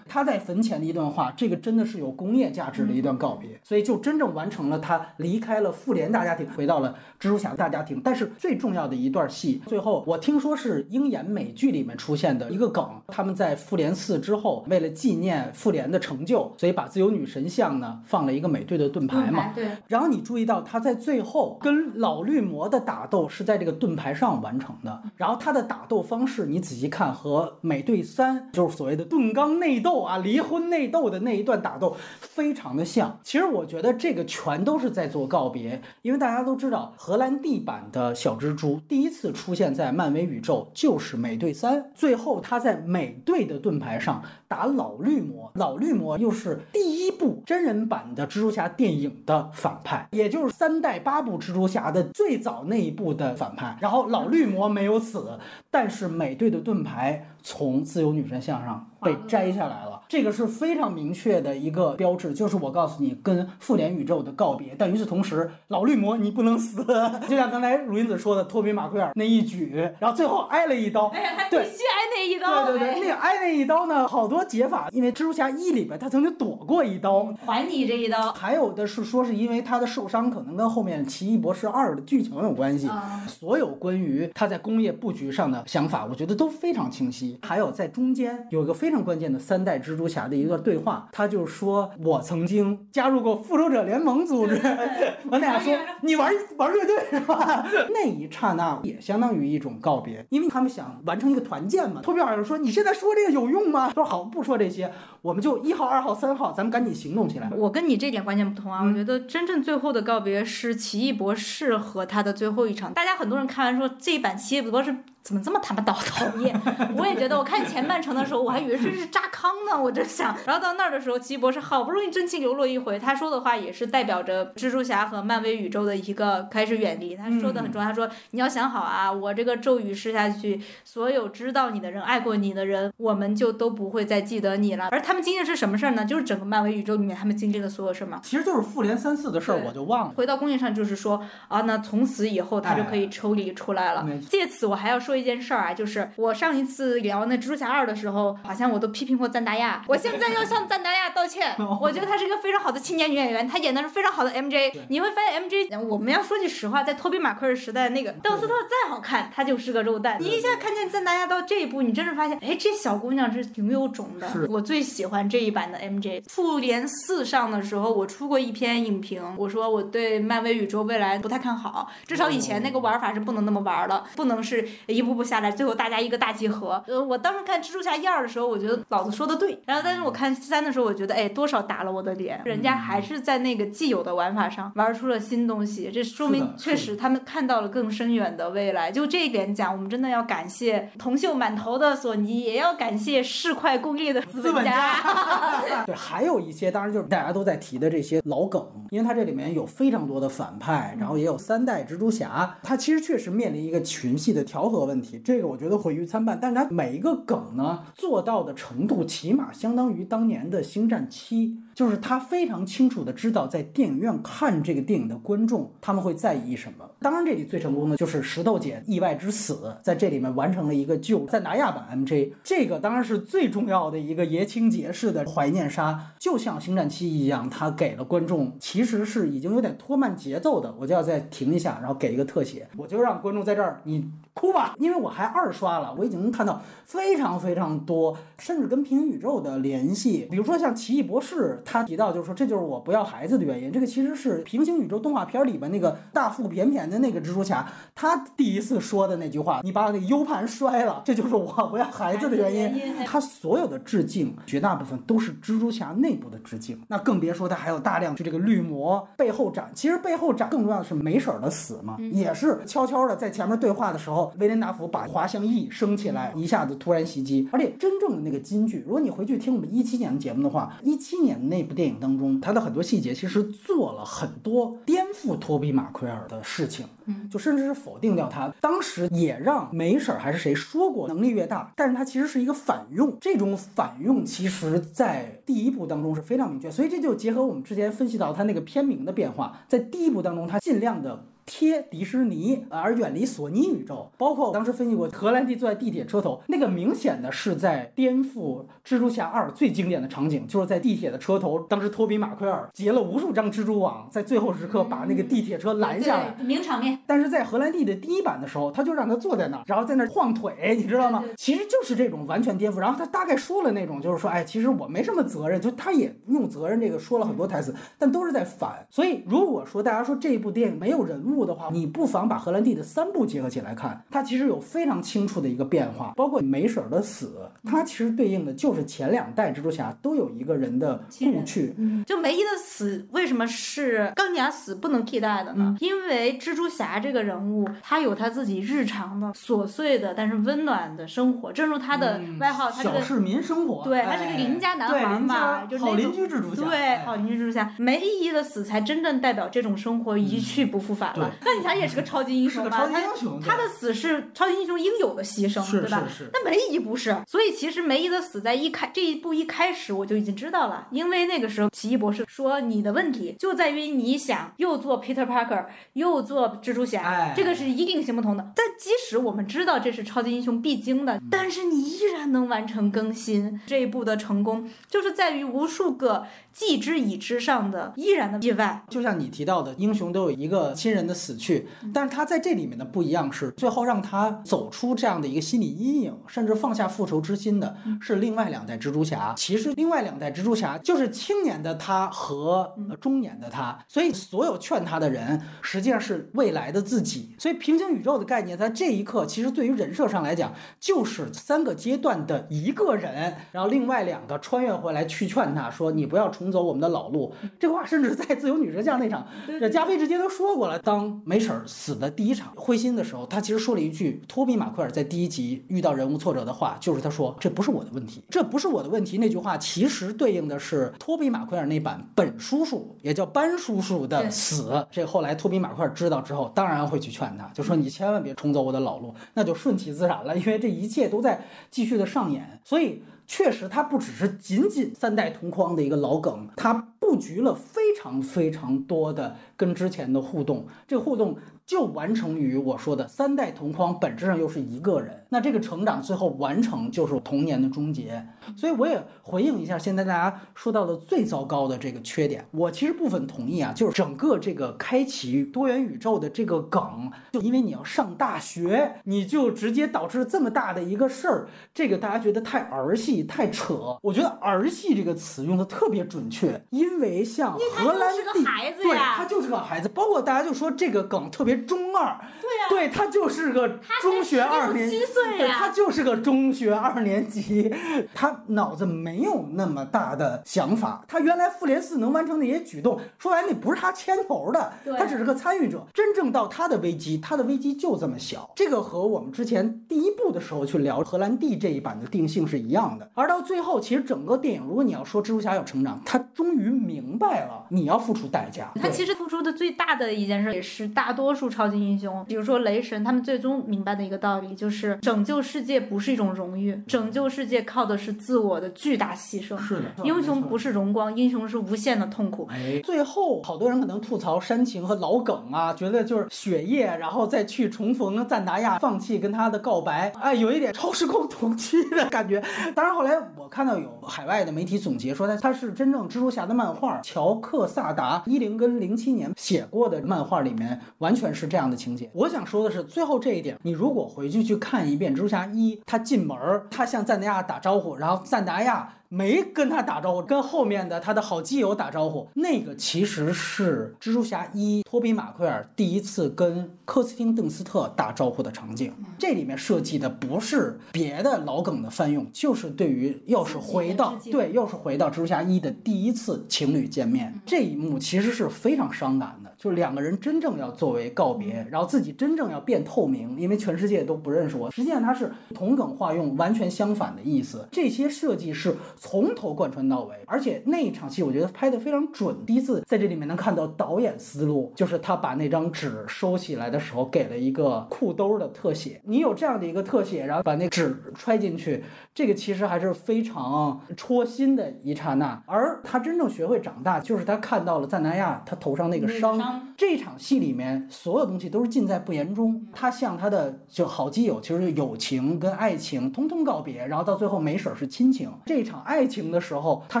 他在坟前的一段话，这个真的是有工业价值的一段告别，所以就真正完成了他离开了复联大家庭，回到了蜘蛛侠大家庭。但是最重要的一段戏，最后我听说是鹰眼美剧里面出现的一个梗，他们在复联四之后，为了纪念复联的成就，所以把自由女神像呢放了一个美队的盾牌嘛。对。然后你注意到他在最后跟老绿魔的打斗是在这个盾牌上完成的。然后他的打斗方式，你仔细看和美队三就是所谓的盾钢内斗啊，离婚内斗的那一段打斗非常的像。其实我觉得这个全都是在做告别，因为大家都知道荷兰弟版的小蜘蛛第一次出现在漫威宇宙就是美队三，最后他在美队的盾牌上打老绿魔，老绿魔又是第一部真人版的蜘蛛侠电影的反派，也就是三代八部蜘蛛侠的最早那一部的反派。然后老绿魔没有死，但是美队的盾牌从自由女神像上被摘下来了。这个是非常明确的一个标志，就是我告诉你跟复联宇宙的告别。但与此同时，老绿魔你不能死，就像刚才鲁云子说的，托比马奎尔那一举，然后最后挨了一刀，对，必须挨那一刀。对对对，那个挨那一刀呢，好多解法，因为蜘蛛侠一里边他曾经躲过一刀，还你这一刀。还有的是说是因为他的受伤可能跟后面奇异博士二的剧情有关系。所有关于他在工业布局上的想法，我觉得都非常清晰。还有在中间有一个非常关键的三代蜘蛛侠的一个对话，他就说：“我曾经加入过复仇者联盟组织。”我俩说：“你玩玩乐队是吧？” 那一刹那也相当于一种告别，因为他们想完成一个团建嘛。托比尔说：“你现在说这个有用吗？”说：“好，不说这些，我们就一号、二号、三号，咱们赶紧行动起来。”我跟你这点观念不同啊，我觉得真正最后的告别是奇异博士和他的最后一场。大家很多人看完说这一版奇异博士。怎么这么他妈讨讨厌？我也觉得，我看前半程的时候，我还以为这是扎康呢，我就想。然后到那儿的时候，奇异博士好不容易真情流露一回，他说的话也是代表着蜘蛛侠和漫威宇宙的一个开始远离。他说的很重要，他说你要想好啊，我这个咒语施下去，所有知道你的人、爱过你的人，我们就都不会再记得你了。而他们经历的是什么事儿呢？就是整个漫威宇宙里面他们经历的所有事儿嘛。其实就是复联三四的事儿，我就忘了。回到工业上，就是说啊，那从此以后他就可以抽离出来了。借此我还要说一件事儿啊，就是我上一次聊那蜘蛛侠二的时候，好像我都批评过赞达亚，我现在要向赞达亚道歉。我觉得她是一个非常好的青年女演员，她演的是非常好的 MJ。你会发现 MJ，我们要说句实话，在托比马奎尔时代那个邓斯特再好看，她就是个肉蛋。你一下看见赞达亚到这一步，你真是发现，哎，这小姑娘是挺有种的。我最喜欢这一版的 MJ。复联四上的时候，我出过一篇影评，我说我对漫威宇宙未来不太看好，至少以前那个玩法是不能那么玩了，不能是一步步下来，最后大家一个大集合。呃，我当时看蜘蛛侠一二的时候，我觉得老子说的对，然后但是我看三的时候，我觉得哎，多少打了我的脸，人家还是在那个既有的玩法上玩出了新东西，这说明确实他们看到了更深远的未来。就这一点讲，我们真的要感谢铜锈满头的索尼，也要感谢市侩功利的资资本家。对，还有一些当然就是大家都在提的这些老梗，因为它这里面有非常多的反派，然后也有三代蜘蛛侠，它其实确实面临一个群戏的调和问题，这个我觉得毁誉参半。但是它每一个梗呢做到的程度，起码相当于当年的《星战七》。就是他非常清楚的知道，在电影院看这个电影的观众他们会在意什么。当然，这里最成功的就是石头姐意外之死，在这里面完成了一个救赞达亚版 MJ，这个当然是最重要的一个爷青结式的怀念杀，就像《星战七》一样，他给了观众其实是已经有点拖慢节奏的，我就要再停一下，然后给一个特写，我就让观众在这儿你哭吧，因为我还二刷了，我已经能看到非常非常多，甚至跟平行宇宙的联系，比如说像奇异博士，他提到就是说这就是我不要孩子的原因，这个其实是平行宇宙动画片里边那个大腹便便的那个蜘蛛侠，他第一次说的那句话，你把那个 U 盘摔了，这就是我不要孩子的原因。他所有的致敬，绝大部分都是蜘蛛侠内部的致敬，那更别说他还有大量就这个绿魔背后斩。其实背后斩更重要的是梅婶儿的死嘛，也是悄悄的在前面对话的时候，威廉达福把滑翔翼升起来，一下子突然袭击。而且真正的那个金句，如果你回去听我们一七年的节目的话，一七年的那部电影当中，它的很多细节其实做了很多颠覆托比马奎尔的事情。就甚至是否定掉他。当时也让梅婶儿还是谁说过，能力越大，但是它其实是一个反用。这种反用其实在第一部当中是非常明确，所以这就结合我们之前分析到他那个片名的变化，在第一部当中，他尽量的。贴迪士尼，而远离索尼宇宙。包括我当时分析过，荷兰弟坐在地铁车头，那个明显的是在颠覆蜘蛛侠二最经典的场景，就是在地铁的车头，当时托比马奎尔结了无数张蜘蛛网，在最后时刻把那个地铁车拦下来。对名场面。但是在荷兰弟的第一版的时候，他就让他坐在那儿，然后在那儿晃腿，你知道吗？其实就是这种完全颠覆。然后他大概说了那种，就是说，哎，其实我没什么责任，就他也用责任这个说了很多台词，但都是在反。所以如果说大家说这部电影没有人物的话，你不妨把荷兰弟的三部结合起来看，它其实有非常清楚的一个变化，包括梅婶儿的死，它其实对应的就是前两代蜘蛛侠都有一个人的故去。就梅姨的死为什么是钢铁侠死不能替代的呢？因为蜘蛛侠这个人物，他有他自己日常的琐碎的但是温暖的生活，正如他的外号，他这个。小市民生活，对，他是个哎邻家男孩嘛，好邻居蜘蛛侠，对，哎好邻居蜘蛛侠，梅姨的死才真正代表这种生活一去不复返了。钢铁侠也是个超级英雄嘛，是个超级他英雄，他的死是超级英雄应有的牺牲，对吧？是是那梅姨不是，所以其实梅姨的死在一开这一部一开始我就已经知道了，因为那个时候奇异博士说你的问题就在于你想又做 Peter Parker 又做蜘蛛侠，哎这个是一定行不通的。但即使我们知道这是超级英雄必经的，但是你依然能完成更新，这一步的成功就是在于无数个既知已知上的依然的意外。就像你提到的，英雄都有一个亲人的死去，但是他在这里面的不一样是，最后让他走出这样的一个心理阴影，甚至放下复仇之心的是另外两代蜘蛛侠。其实另外两代蜘蛛侠就是青年的他和呃中年的他，所以所有劝他的人实际上是未来的自己。所以平行宇宙的概念在这一刻，其实对于人设上来讲，就是三个阶段的一个人，然后另外两个穿越回来去劝他说：“你不要重走我们的老路。”这话甚至在自由女神像那场，这加菲直接都说过了。当当梅婶儿死的第一场灰心的时候，他其实说了一句托比马奎尔在第一集遇到人物挫折的话，就是他说这不是我的问题，这不是我的问题。那句话其实对应的是托比马奎尔那版本叔叔，也叫班叔叔的死。这后来托比马奎尔知道之后，当然会去劝他，就说你千万别重走我的老路，那就顺其自然了，因为这一切都在继续的上演，所以。确实，它不只是仅仅三代同框的一个老梗，它布局了非常非常多的跟之前的互动。这个互动就完成于我说的三代同框，本质上又是一个人。那这个成长最后完成就是童年的终结。所以我也回应一下现在大家说到的最糟糕的这个缺点，我其实部分同意啊，就是整个这个开启多元宇宙的这个梗，就因为你要上大学，你就直接导致这么大的一个事儿，这个大家觉得太儿戏、太扯。我觉得“儿戏”这个词用的特别准确，因为像荷兰弟，对，他就是个孩子。包括大家就说这个梗特别中二，对呀、对他就是个中学二年级七。岁对、他就是个中学二年级，他脑子没有那么大的想法。他原来复联四能完成那些举动，说白了那不是他牵头的，对他只是个参与者。真正到他的危机，他的危机就这么小。这个和我们之前第一部的时候去聊荷兰弟这一版的定性是一样的。而到最后，其实整个电影，如果你要说蜘蛛侠有成长，他终于明白了你要付出代价。他其实付出的最大的一件事，也是大多数超级英雄，比如说雷神，他们最终明白的一个道理，就是拯救世界不是一种荣誉，拯救世界靠的是自我的巨大牺牲。是的，英雄不是荣光，英雄是无限的痛苦。哎，最后好多人可能吐槽煽情和老梗啊，觉得就是血液，然后再去重逢赞达亚，放弃跟他的告白，哎，有一点超时空同居的感觉。当然后来我看到有海外的媒体总结说，他他是真正蜘蛛侠的漫画，乔克萨达一零跟零七年写过的漫画里面完全是这样的情节。我想说的是，最后这一点，你如果回去去看一遍蜘蛛侠一，他进门儿，他向赞达亚打招呼，然后赞达亚。没跟他打招呼，跟后面的他的好基友打招呼，那个其实是蜘蛛侠一托比马奎尔第一次跟科斯汀邓斯特打招呼的场景。这里面设计的不是别的老梗的翻用，就是对于要是回到对，要是回到蜘蛛侠一的第一次情侣见面这一幕，其实是非常伤感的。就是两个人真正要作为告别，然后自己真正要变透明，因为全世界都不认识我。实际上它是同梗化用，完全相反的意思。这些设计是从头贯穿到尾，而且那一场戏我觉得拍得非常准。第一次在这里面能看到导演思路，就是他把那张纸收起来的时候给了一个裤兜的特写。你有这样的一个特写，然后把那纸揣进去，这个其实还是非常戳心的一刹那。而他真正学会长大，就是他看到了赞达亚他头上那个伤。伤这场戏里面所有东西都是尽在不言中。他向他的就好基友，其实友情跟爱情通通告别，然后到最后没婶儿是亲情。这场爱情的时候，他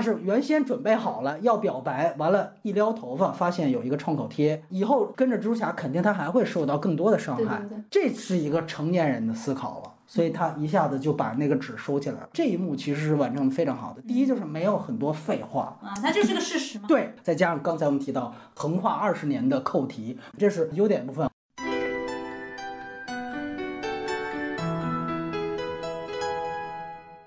是原先准备好了要表白，完了，一撩头发发现有一个创口贴，以后跟着蜘蛛侠，肯定他还会受到更多的伤害。对对对这是一个成年人的思考了。所以他一下子就把那个纸收起来了。这一幕其实是完成的非常好的。第一就是没有很多废话，啊，它就是个事实嘛。对，再加上刚才我们提到横跨二十年的扣题，这是优点部分。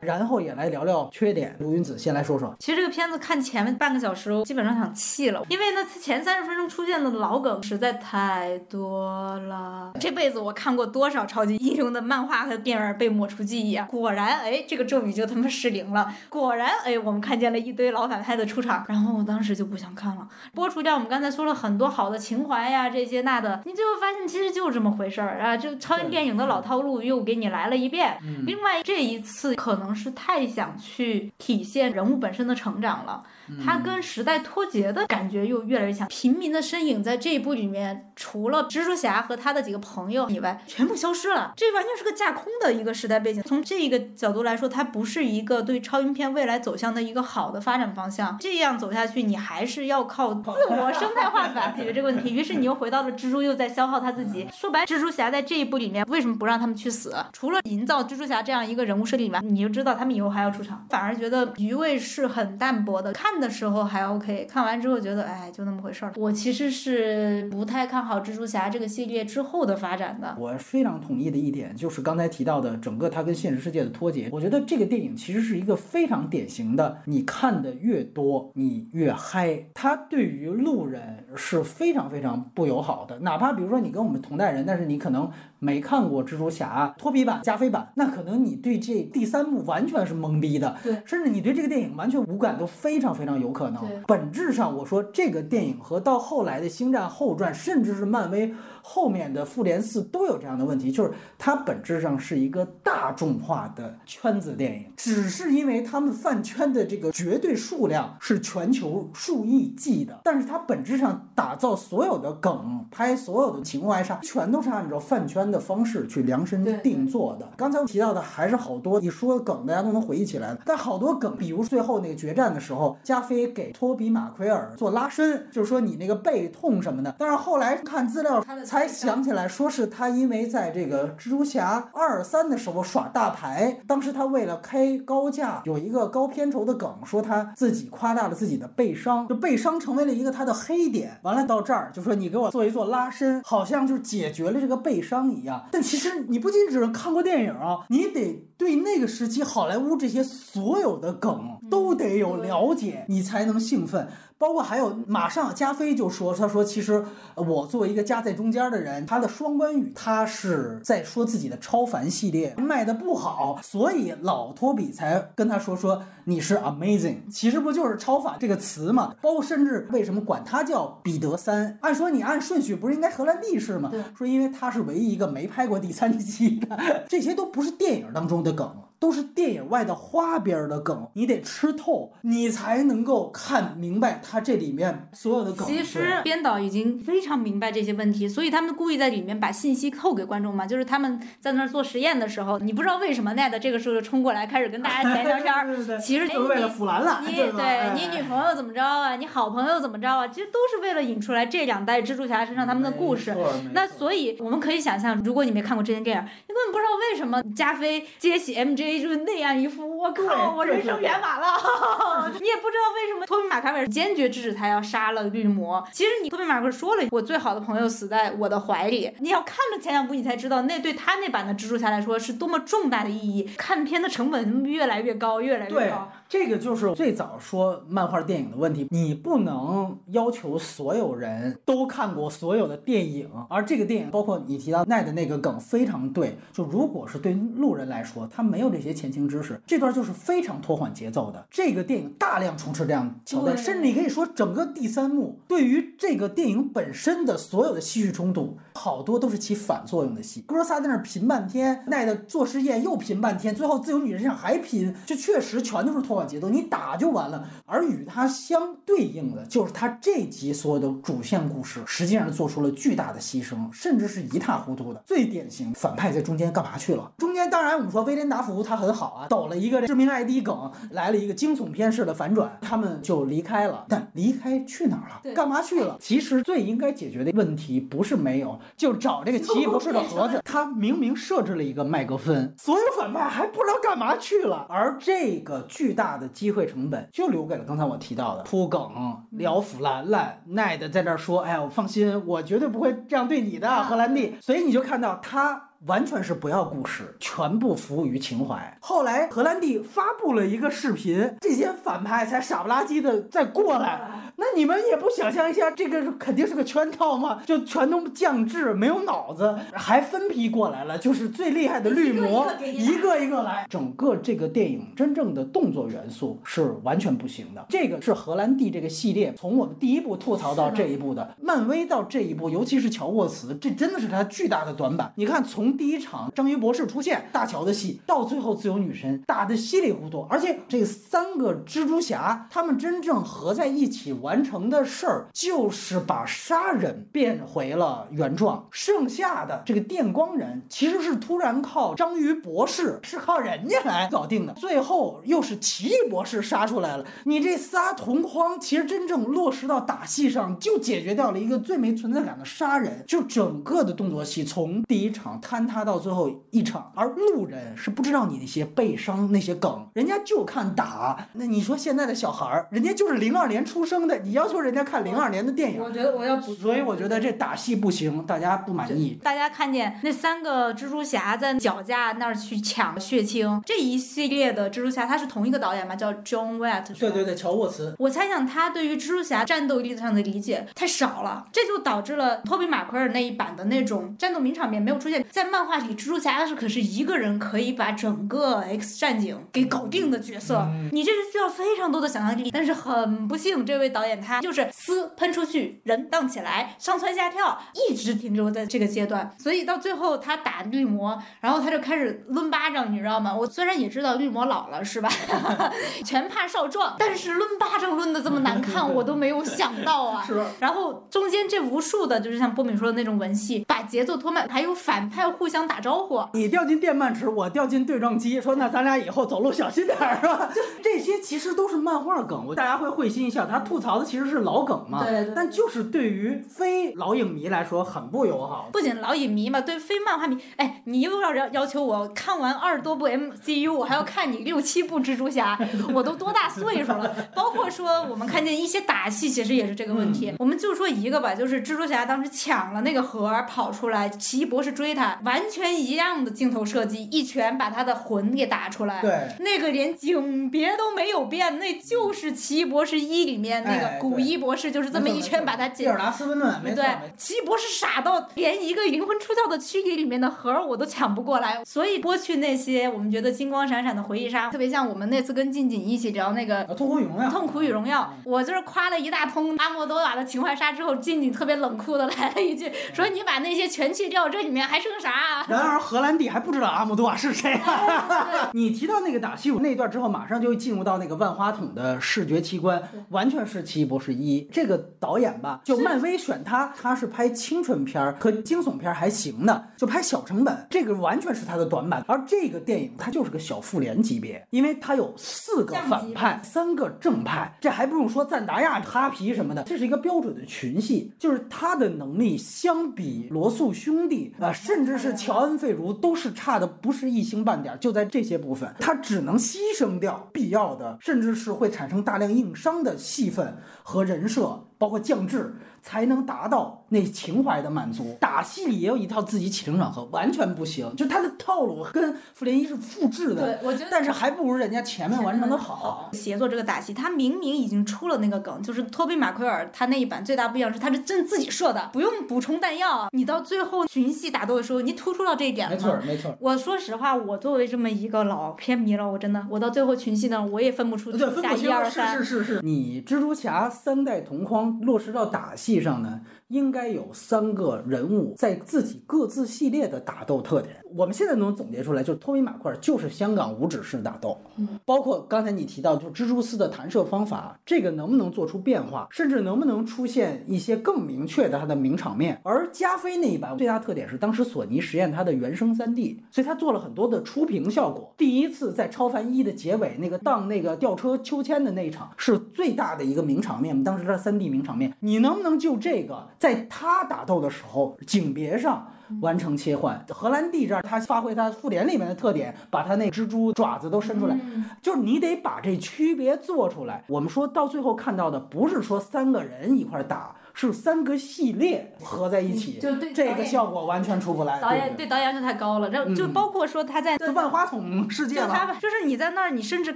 然后也来聊聊缺点。卢云子先来说说。其实这个片子看前面半个小时，我基本上想弃了，因为呢，它前三十分钟出现的老梗实在太多了。这辈子我看过多少超级英雄的漫画和电影被抹除记忆啊！果然，哎，这个咒语就他妈失灵了。果然，哎，我们看见了一堆老反派的出场，然后我当时就不想看了。剥除掉我们刚才说了很多好的情怀呀，这些那的，你最后发现其实就是这么回事儿啊！就超人电影的老套路又给你来了一遍。另外，这一次可能是太想去体现人物本身的成长了，它跟时代脱节的感觉又越来越强。平民的身影在这一部里面，除了蜘蛛侠和他的几个朋友以外，全部消失了。这完全是个架空的一个时代背景。从这个角度来说，它不是一个对超英片未来走向的一个好的发展方向。这样走下去，你还是要靠自我生态化法解决这个问题。于是你又回到了蜘蛛，又在消耗他自己。说白，蜘蛛侠在这一部里面为什么不让他们去死？除了营造蜘蛛侠这样一个人物设定以外，你就知知道他们以后还要出场，反而觉得余味是很淡薄的。看的时候还 OK，看完之后觉得哎，就那么回事儿。我其实是不太看好蜘蛛侠这个系列之后的发展的。我非常同意的一点就是刚才提到的整个它跟现实世界的脱节。我觉得这个电影其实是一个非常典型的，你看的越多，你越嗨。它对于路人是非常非常不友好的，哪怕比如说你跟我们同代人，但是你可能。没看过蜘蛛侠托比版、加菲版，那可能你对这第三部完全是懵逼的，对，甚至你对这个电影完全无感都非常非常有可能。本质上，我说这个电影和到后来的星战后传，甚至是漫威。后面的复联四都有这样的问题，就是它本质上是一个大众化的圈子电影，只是因为他们饭圈的这个绝对数量是全球数亿计的，但是它本质上打造所有的梗、拍所有的情怀上，全都是按照饭圈的方式去量身定做的。刚才我提到的还是好多，你说梗大家都能回忆起来的，但好多梗，比如最后那个决战的时候，加菲给托比马奎尔做拉伸，就是说你那个背痛什么的，但是后来看资料才。才想起来，说是他因为在这个蜘蛛侠二三的时候耍大牌，当时他为了开高价，有一个高片酬的梗，说他自己夸大了自己的背伤，就背伤成为了一个他的黑点。完了到这儿就说你给我做一做拉伸，好像就解决了这个背伤一样。但其实你不仅只是看过电影啊，你得对那个时期好莱坞这些所有的梗都得有了解，你才能兴奋。包括还有，马上加菲就说，他说其实我作为一个夹在中间的人，他的双关语，他是在说自己的超凡系列卖的不好，所以老托比才跟他说说你是 amazing，其实不就是超凡这个词嘛？包括甚至为什么管他叫彼得三？按说你按顺序不是应该荷兰弟是吗？说因为他是唯一一个没拍过第三季的，这些都不是电影当中的梗。都是电影外的花边的梗，你得吃透，你才能够看明白它这里面所有的梗。其实编导已经非常明白这些问题，所以他们故意在里面把信息透给观众嘛。就是他们在那儿做实验的时候，你不知道为什么 Ned 这个时候就冲过来开始跟大家闲聊天儿。其实就是为了腐兰了。你对你女朋友怎么着啊？你好朋友怎么着啊？其实都是为了引出来这两代蜘蛛侠身上他们的故事。那所以我们可以想象，如果你没看过这些电影，你根本不知道为什么加菲接起 MJ。就是那样一副，我靠，我人生圆满了。你也不知道为什么托比马凯尔坚决制止他要杀了绿魔。其实你托比马凯尔说了，我最好的朋友死在我的怀里。你要看了前两部，你才知道那对他那版的蜘蛛侠来说是多么重大的意义。看片的成本越来越高，越来越高。这个就是最早说漫画电影的问题，你不能要求所有人都看过所有的电影，而这个电影包括你提到奈的那个梗非常对。就如果是对路人来说，他没有这些前情知识，这段就是非常拖缓节奏的。这个电影大量充斥这样桥段，甚至你可以说整个第三幕对于这个电影本身的所有的戏剧冲突，好多都是起反作用的戏。哥仨在那贫半天，奈的做实验又贫半天，最后自由女神像还贫，这确实全都是拖缓。节奏，你打就完了。而与它相对应的，就是它这集所有的主线故事，实际上做出了巨大的牺牲，甚至是一塌糊涂的。最典型反派在中间干嘛去了？中间当然我们说威廉达福他很好啊，抖了一个知名 ID 梗，来了一个惊悚片式的反转，他们就离开了。但离开去哪儿了？干嘛去了？其实最应该解决的问题不是没有，就找这个奇异博士的盒子。他明明设置了一个麦克风，所有反派还不知道干嘛去了。而这个巨大。的机会成本就留给了刚才我提到的铺梗聊腐烂烂、奈的在这说，哎呀，我放心，我绝对不会这样对你的，荷兰弟。所以你就看到他。完全是不要故事，全部服务于情怀。后来荷兰弟发布了一个视频，这些反派才傻不拉几的再过来。那你们也不想象一下，这个肯定是个圈套吗？就全都降智，没有脑子，还分批过来了。就是最厉害的绿魔，一个一个来。整个这个电影真正的动作元素是完全不行的。这个是荷兰弟这个系列从我们第一部吐槽到这一步的，漫威到这一步，尤其是乔沃茨，这真的是他巨大的短板。你看从从第一场章鱼博士出现大乔的戏，到最后自由女神打得稀里糊涂，而且这三个蜘蛛侠他们真正合在一起完成的事儿，就是把杀人变回了原状，剩下的这个电光人其实是突然靠章鱼博士是靠人家来搞定的，最后又是奇异博士杀出来了。你这仨同框，其实真正落实到打戏上，就解决掉了一个最没存在感的杀人，就整个的动作戏从第一场他。坍塌到最后一场，而路人是不知道你那些悲伤那些梗，人家就看打。那你说现在的小孩儿，人家就是零二年出生的，你要求人家看零二年的电影，我觉得我要补，所以我觉得这打戏不行，大家不满意。大家看见那三个蜘蛛侠在脚架那儿去抢血清这一系列的蜘蛛侠，他是同一个导演吗？叫 John w e t t 对对对，乔沃茨。我猜想他对于蜘蛛侠战斗力上的理解太少了，这就导致了托比马奎尔那一版的那种战斗名场面没有出现。在漫画里，蜘蛛侠是可是一个人可以把整个 X 战警给搞定的角色，你这是需要非常多的想象力。但是很不幸，这位导演他就是丝喷出去，人荡起来，上蹿下跳，一直停留在这个阶段。所以到最后他打绿魔，然后他就开始抡巴掌，你知道吗？我虽然也知道绿魔老了是吧，全怕少壮，但是抡巴掌抡的这么难看，我都没有想到啊。是然后中间这无数的，就是像波米说的那种文戏，把节奏拖慢，还有反派互相打招呼。你掉进电鳗池，我掉进对撞机，说那咱俩以后走路小心点儿，是吧？就这些其实都是漫画梗，我大家会会心一笑。他吐槽的其实是老梗嘛，对对但就是对于非老影迷来说很不友好。不仅老影迷嘛，对非漫画迷，哎，你又要要要求我看完二十多部 MCU，我还要看你六七部蜘蛛侠，我都多大岁数了？包括说我们看见一些打戏，其实也是这个问题。我们就说一个吧，就是蜘蛛侠当时抢了那个盒跑出来，奇异博士追他，完全一样的镜头设计，一拳把他的魂给打出来。对，那个连景别都没有变，那就是奇异博士一里面那哎个古一博士，就是这么一拳把他解蒂尔达斯温顿，没错，对，奇异博士傻到连一个灵魂出窍的躯体里面的核儿我都抢不过来，所以剥去那些我们觉得金光闪闪的回忆杀，特别像我们那次跟静静一起聊那个。啊，痛苦与荣耀，痛苦与荣耀，我就是夸了一大通阿莫多瓦的情怀杀之后，静静特别冷酷的来了一句，说你把那些全去掉，这里面还剩啥啊？然而荷兰弟还不知道阿姆多瓦是谁、你提到那个打戏那段之后，马上就进入到那个万花筒的视觉奇观，完全是奇异博士一这个导演吧，就漫威选他，他是拍青春片儿和惊悚片儿还行的，就拍小成本，这个完全是他的短板。而这个电影它就是个小复联级别，因为它有四个反派，三个正派，这还不用说赞达亚、哈皮什么的，这是一个标准的群戏，就是他的能力相比罗素兄弟啊、甚至是乔恩·费如都是差的不是一星半点，就在这些部分，他只能牺牲掉必要的，甚至是会产生大量硬伤的戏份和人设，包括降智。才能达到那情怀的满足。打戏里也有一套自己起承转合，完全不行，就他的套路跟复联一是复制的，对我觉得但是还不如人家前面完成的好。协作这个打戏，他明明已经出了那个梗，就是托比马奎尔他那一版最大不一样是他是真自己设的，不用补充弹药。你到最后群戏打斗的时候，你突出到这一点？没错儿，没错儿。我说实话，我作为这么一个老片迷了，我真的，我到最后群戏呢，我也分不出对，蜘蛛侠一分不清二三。是是是是。你蜘蛛侠三代同框落实到打戏戏上呢，应该有三个人物在自己各自系列的打斗特点。我们现在能总结出来，就是托比马奎尔就是香港无指式打斗，包括刚才你提到，就是蜘蛛丝的弹射方法，这个能不能做出变化，甚至能不能出现一些更明确的它的名场面。而加菲那一版最大特点是，当时索尼实验它的原生 3D，所以它做了很多的出屏效果。第一次在超凡一的结尾那个荡那个吊车秋千的那一场是最大的一个名场面，当时它 3D 名场面，你能不能就这个在他打斗的时候景别上？完成切换，荷兰弟这儿他发挥他复联里面的特点，把他那蜘蛛爪子都伸出来，就是你得把这区别做出来。我们说到最后看到的不是说三个人一块儿打，是三个系列合在一起，就对这个效果完全出不来。导演对对？导演要求太高了，然后就嗯包括说他在万花筒世界就他了，就是你在那儿，你甚至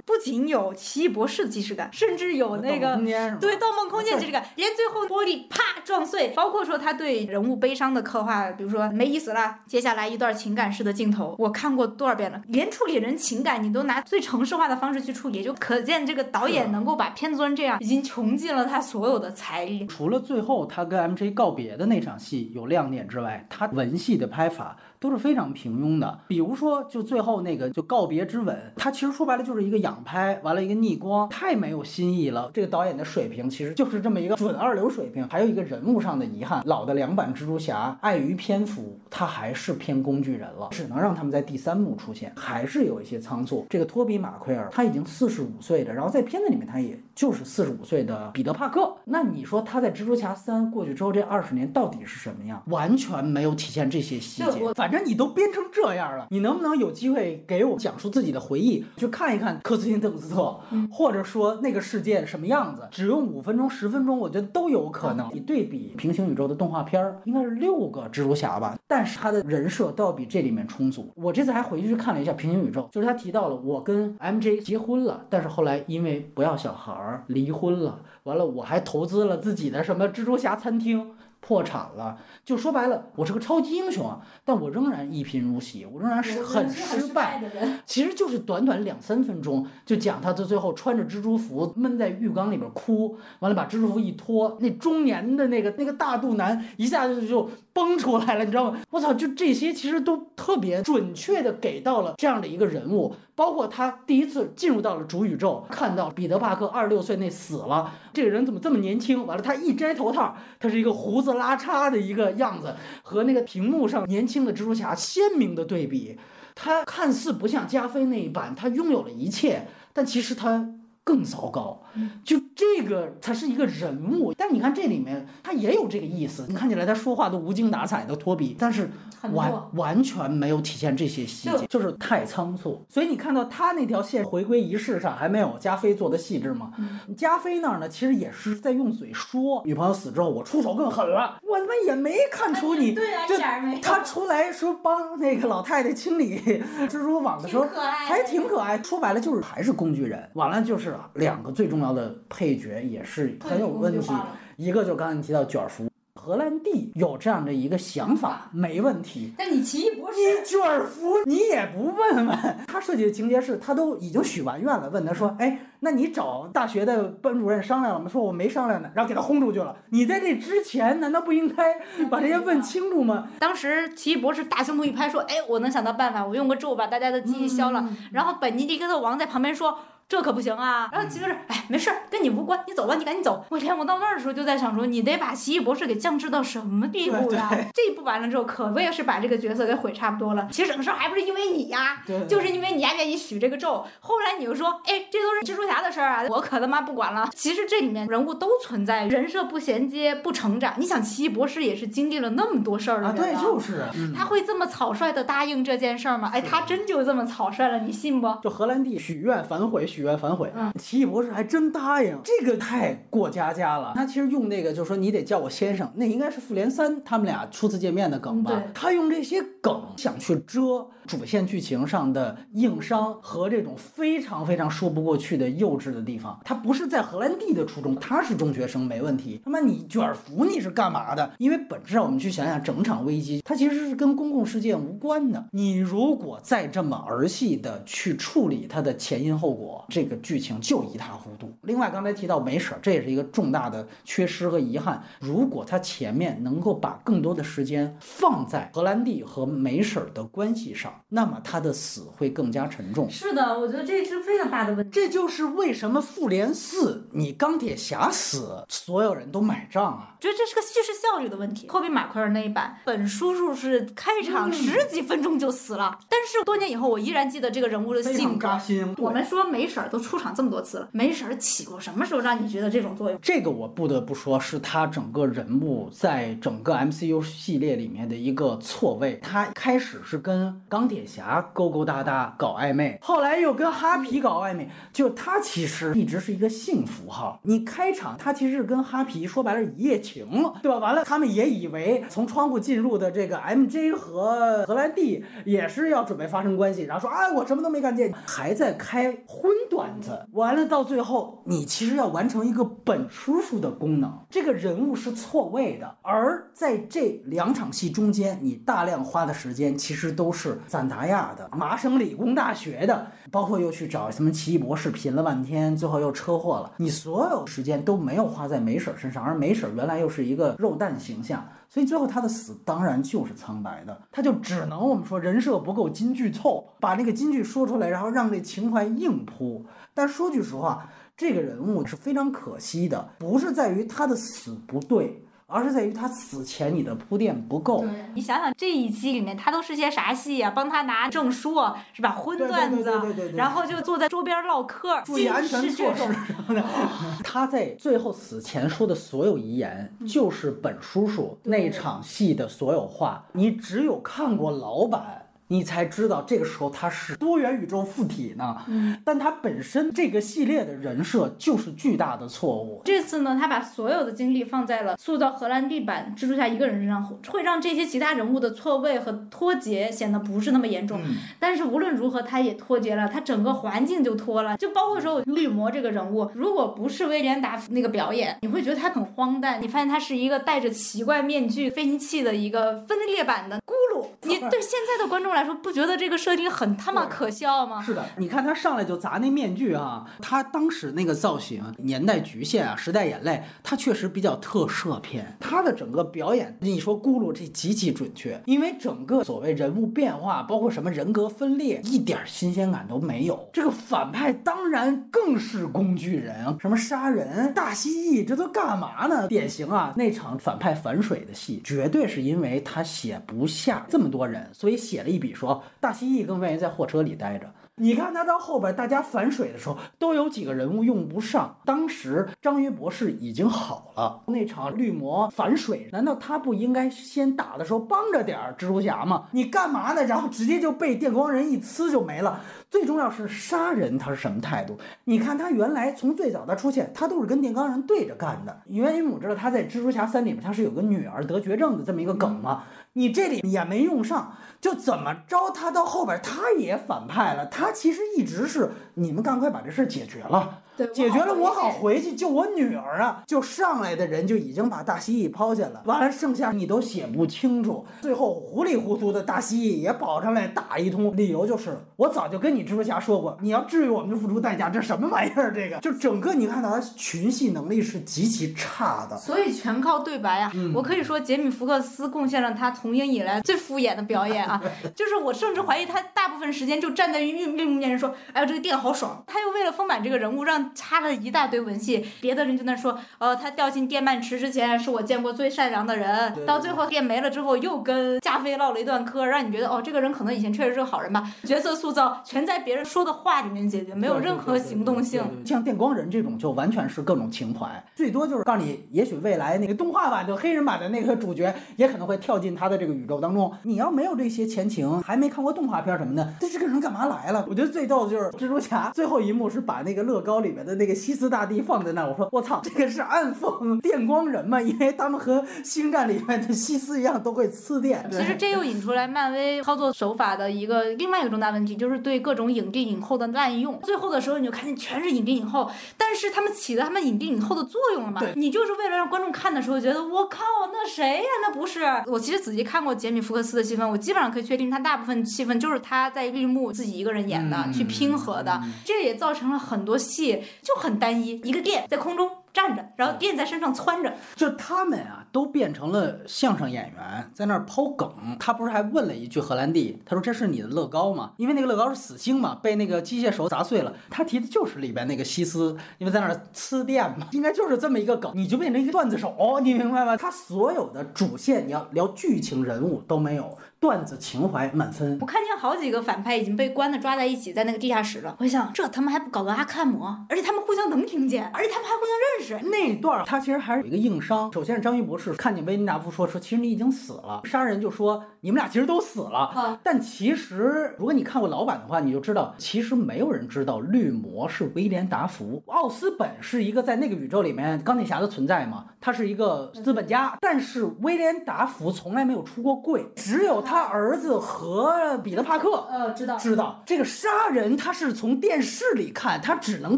不仅有奇异博士的既视感，甚至有那个对《盗梦空间》既视感，连最后玻璃啪撞碎，包括说他对人物悲伤的刻画，比如说没意思了，接下来一段情感式的镜头，我看过多少遍了，连处理人情感你都拿最城市化的方式去处理，就可见这个导演能够把片子做成这样，已经穷尽了他所有的财力。除了最后后他跟 MJ 告别的那场戏有亮点之外，他文戏的拍法都是非常平庸的。比如说，就最后那个就告别之吻，他其实说白了就是一个仰拍，完了一个逆光，太没有新意了。这个导演的水平其实就是这么一个准二流水平。还有一个人物上的遗憾，老的两版蜘蛛侠碍于篇幅，他还是偏工具人了，只能让他们在第三幕出现，还是有一些仓促。这个托比马奎尔他已经四十五岁了，然后在片子里面他也就是四十五岁的彼得·帕克。那你说他在蜘蛛侠三过去之后这二十年到底是什么样？完全没有体现这些细节。反正你都编成这样了，你能不能有机会给我讲述自己的回忆，去看一看科斯汀·邓斯特，或者说那个世界什么样子？只用五分钟、十分钟，我觉得都有可能。你对比平行宇宙的动画片儿，应该是六个蜘蛛侠吧，但是他的人设都要比这里面充足。我这次还回去看了一下平行宇宙，就是他提到了我跟 MJ 结婚了，但是后来因为不要小孩儿离婚了，完了我还投资了自己的什么蜘蛛侠餐厅。破产了，就说白了，我是个超级英雄啊，但我仍然一贫如洗，我仍然是很失败的人。其实就是短短两三分钟，就讲他到最后穿着蜘蛛服闷在浴缸里边哭，完了把蜘蛛服一脱，那中年的那个那个大肚腩一下子就崩出来了，你知道吗？我操，就这些其实都特别准确的给到了这样的一个人物。包括他第一次进入到了主宇宙，看到彼得·帕克二十六岁那死了，这个人怎么这么年轻？完了，他一摘头套，他是一个胡子拉碴的一个样子，和那个屏幕上年轻的蜘蛛侠鲜明的对比。他看似不像加菲那一版，他拥有了一切，但其实他更糟糕。就这个，才是一个人物，但你看这里面他也有这个意思，你看起来他说话都无精打采的托比，但是完完全没有体现这些细节，就是太仓促。所以你看到他那条线回归仪式上还没有加菲做的细致吗？加菲那儿呢，其实也是在用嘴说女朋友死之后我出手更狠了，我他妈也没看出你，就他出来说帮那个老太太清理蜘蛛网的时候还挺可爱，说白了就是还是工具人。完了就是两个最终。要的配角也是很有问题，一个就刚才你提到卷福，荷兰弟有这样的一个想法没问题，但你奇异博士，你卷福你也不问问他设计的情节是，他都已经许完愿了，问他说，哎，那你找大学的班主任商量了吗？说我没商量呢，然后给他轰出去了。你在这之前难道不应该把这些问清楚吗？当时奇异博士大胸脯一拍说，哎，我能想到办法，我用个咒把大家的记忆消了。然后本尼迪克特王在旁边说。这可不行啊！然后其实是，哎，没事儿，跟你无关，你走吧，你赶紧走。我天，我到那儿的时候就在想说，你得把奇异博士给降智到什么地步呀？这一步完了之后，可谓是把这个角色给毁差不多了。其实整个事儿还不是因为你呀，就是因为你还愿意许这个咒。后来你又说，哎，这都是蜘蛛侠的事儿啊，我可他妈不管了。其实这里面人物都存在人设不衔接、不成长。你想，奇异博士也是经历了那么多事儿的人，对，就是，他会这么草率的答应这件事儿吗？哎，他真就这么草率了，你信不？就荷兰弟许愿反悔，许愿反悔。奇异博士还真答应，这个太过家家了。他其实用那个，就是说你得叫我先生，那应该是复联三他们俩初次见面的梗吧？他用这些梗想去遮主线剧情上的硬伤和这种非常非常说不过去的幼稚的地方。他不是在荷兰弟的初中，他是中学生没问题。他妈你卷福你是干嘛的？因为本质上我们去想想，整场危机它其实是跟公共事件无关的。你如果再这么儿戏的去处理它的前因后果，这个剧情。就一塌糊涂。另外，刚才提到没婶，这也是一个重大的缺失和遗憾。如果他前面能够把更多的时间放在荷兰弟和没婶的关系上，那么他的死会更加沉重。是的，我觉得这是非常大的问题。这就是为什么复联四你钢铁侠死，所有人都买账啊。觉得这是个叙事效率的问题。科比马奎尔那一版，本叔叔是开场十几分钟就死了，但是多年以后，我依然记得这个人物的性格。我们说梅婶儿都出场这么多次了，梅婶儿起过什么时候让你觉得这种作用？这个我不得不说是他整个人物在整个 MCU 系列里面的一个错位。他开始是跟钢铁侠勾勾搭搭搞暧昧，后来又跟哈皮搞暧昧，就他其实一直是一个性符号。你开场他其实是跟哈皮说白了一夜情。停了，对吧？完了，他们也以为从窗户进入的这个 MJ 和荷兰弟也是要准备发生关系，然后说啊，我什么都没看见，还在开荤段子。完了，到最后，你其实要完成一个本叔叔的功能，这个人物是错位的。而在这两场戏中间，你大量花的时间其实都是赞达亚的、麻省理工大学的，包括又去找什么奇异博士拼了半天，最后又车祸了。你所有时间都没有花在梅婶身上，而梅婶原来。又是一个肉蛋形象，所以最后他的死当然就是苍白的，他就只能我们说人设不够金句凑，把那个金句说出来，然后让这情怀硬扑。但说句实话，这个人物是非常可惜的，不是在于他的死不对，而是在于他死前你的铺垫不够。你想想这一期里面他都是些啥戏呀、帮他拿证书是吧？荤段子然后就坐在桌边唠嗑，注意安全措施这种什么的。他在最后死前说的所有遗言，就是本叔叔那场戏的所有话。你只有看过老版。你才知道这个时候他是多元宇宙附体呢，嗯，但他本身这个系列的人设就是巨大的错误，这次呢，他把所有的精力放在了塑造荷兰地板蜘蛛侠一个人身上，会让这些其他人物的错位和脱节显得不是那么严重。嗯。但是无论如何，他也脱节了，他整个环境就脱了，就包括说绿魔这个人物，如果不是威廉达夫那个表演，你会觉得他很荒诞。你发现他是一个戴着奇怪面具飞行器的一个分裂版的咕 你对现在的观众来说，不觉得这个设定很他妈可笑吗？是的，你看他上来就砸那面具啊，他当时那个造型、年代局限啊、时代眼泪，他确实比较特摄片。他的整个表演，你说咕噜这极其准确，因为整个所谓人物变化，包括什么人格分裂，一点新鲜感都没有。这个反派当然更是工具人，什么杀人、大蜥蜴，这都干嘛呢？典型啊，那场反派反水的戏，绝对是因为他写不下这么多人，所以写了一笔说大蜥蜴更愿意在货车里待着。你看他到后边，大家反水的时候，都有几个人物用不上。当时章鱼博士已经好了，那场绿魔反水，难道他不应该先打的时候帮着点儿蜘蛛侠吗？你干嘛呢？然后直接就被电光人一呲就没了。最重要是杀人，他是什么态度？你看他原来从最早的出现，他都是跟电钢人对着干的。因为我知道他在蜘蛛侠三里面他是有个女儿得绝症的这么一个梗嘛，你这里也没用上，就怎么着他到后边他也反派了。他其实一直是你们赶快把这事解决了。对解决了，我好回回去救我女儿啊！就上来的人就已经把大蜥蜴抛下了，完了剩下你都写不清楚，最后糊里糊涂的大蜥蜴也跑上来打一通，理由就是我早就跟你蜘蛛侠说过，你要治愈我们就付出代价，这什么玩意儿？这个就整个你看到他群戏能力是极其差的。所以全靠对白啊！嗯我可以说，杰米·福克斯贡献了他从影以来最敷衍的表演啊！就是我甚至怀疑他大部分时间就站在绿绿幕面前说：“哎呦，这个电好爽！”他又为了丰满这个人物，让插了一大堆文戏。别的人就在那说：“呃，他掉进电鳗池之前是我见过最善良的人。”到最后电没了之后，又跟加菲唠了一段嗑，让你觉得哦，这个人可能以前确实是个好人吧。角色塑造全在别人说的话里面解决，没有任何行动性。像电光人这种就完全是各种情怀，最多就是告诉你，也许未来那个动画版就黑人版的那个主角也可能会跳进他的这个宇宙当中。你要没有这些前情，还没看过动画片什么的，这这个人干嘛来了？我觉得最逗的就是蜘蛛侠最后一幕是把那个乐高里面的那个西斯大帝放在那儿，我说我操，这个是暗讽电光人嘛？因为他们和星战里面的西斯一样都会刺电。其实这又引出来漫威操作手法的一个另外一个重大问题，就是对各种影帝影后的滥用。最后的时候，你就看见全是影帝影后，但是他们起了他们影帝影后的作用了嘛？你就是为了让观众看的时候觉得我靠，那谁呀？那不是我其实仔细看过杰米·福克斯的戏份，我基本上可以确定他大部分戏份就是他在绿幕自己一个人演的，嗯去拼合的。这也造成了很多戏就很单一，一个电在空中站着，然后电在身上窜着。就他们啊，都变成了相声演员，在那儿抛梗。他不是还问了一句荷兰弟，他说这是你的乐高吗？因为那个乐高是死星嘛，被那个机械手砸碎了。他提的就是里边那个西斯，因为在那儿呲电嘛，应该就是这么一个梗，你就变成一个段子手，你明白吗？他所有的主线，你要聊剧情人物都没有，段子情怀满分。我看见好几个反派已经被关的抓在一起，在那个地下室了。我想，这他们还不搞个阿卡姆，而且他们互相能听见，而且他们还互相认识。那段儿他其实还是有一个硬伤。首先是章鱼博士看见威廉达夫说说，其实你已经死了。杀人就说你们俩其实都死了。啊但其实如果你看过老版的话，你就知道，其实没有人知道绿魔是威廉达福。奥斯本是一个在那个宇宙里面钢铁侠的存在嘛，他是一个资本家，但是威廉达福从来没有出过柜，只有他儿子和彼得帕克。呃，知道。知道这个杀人，他是从电视里看，他只能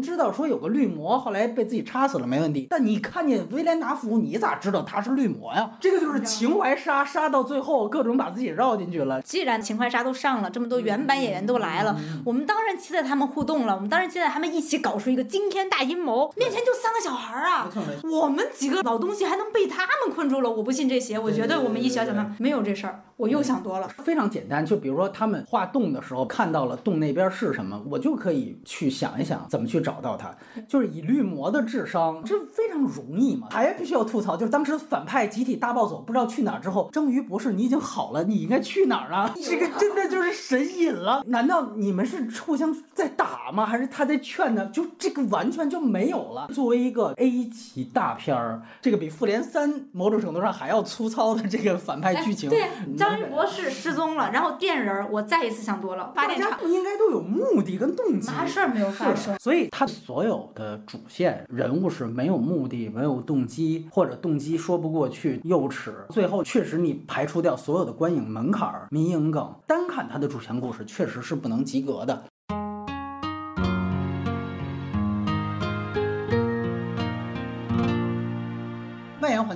知道说有个绿魔，后来被自己插死了没问题。但你看见威廉达福，你咋知道他是绿魔呀？这个就是情怀杀，杀到最后各种把自己绕进去了。既然情怀杀都上了，这么多原版演员都来了，我们当然期待他们互动了，我们当然期待他们一起搞出一个惊天大阴谋。面前就三个小孩儿啊我们几个老东西还能被他们困住了？我不信这邪，我觉得我们一小小们没有这事儿，我又想多了。非常简单，就比如说他们画洞的时候看到了洞那边是什么，我就可以去想一想怎么去找到它。就是以绿魔的智商，这非常容易嘛。还必须要吐槽，就是当时反派集体大暴走，不知道去哪儿之后，章鱼博士你已经好了，你应该去哪儿啊？这个 真的就是神隐了。难道你们是互相在打吗？还是他在劝呢？就这个完全就没有了。作为一个 A 级大片儿，这个比复联三某种程度上还要粗糙的这个反派剧情，对，章鱼博士失踪了，然后电人儿，我再一次想多了，发大家电厂不应该都有目的跟动机？啥事儿没有发生。所以他所有的主线人物是没有目的、没有动机，或者动机说不过过去、幼齿。最后确实你排除掉所有的观影门槛民营梗，单看它的主线故事，确实是不能及格的。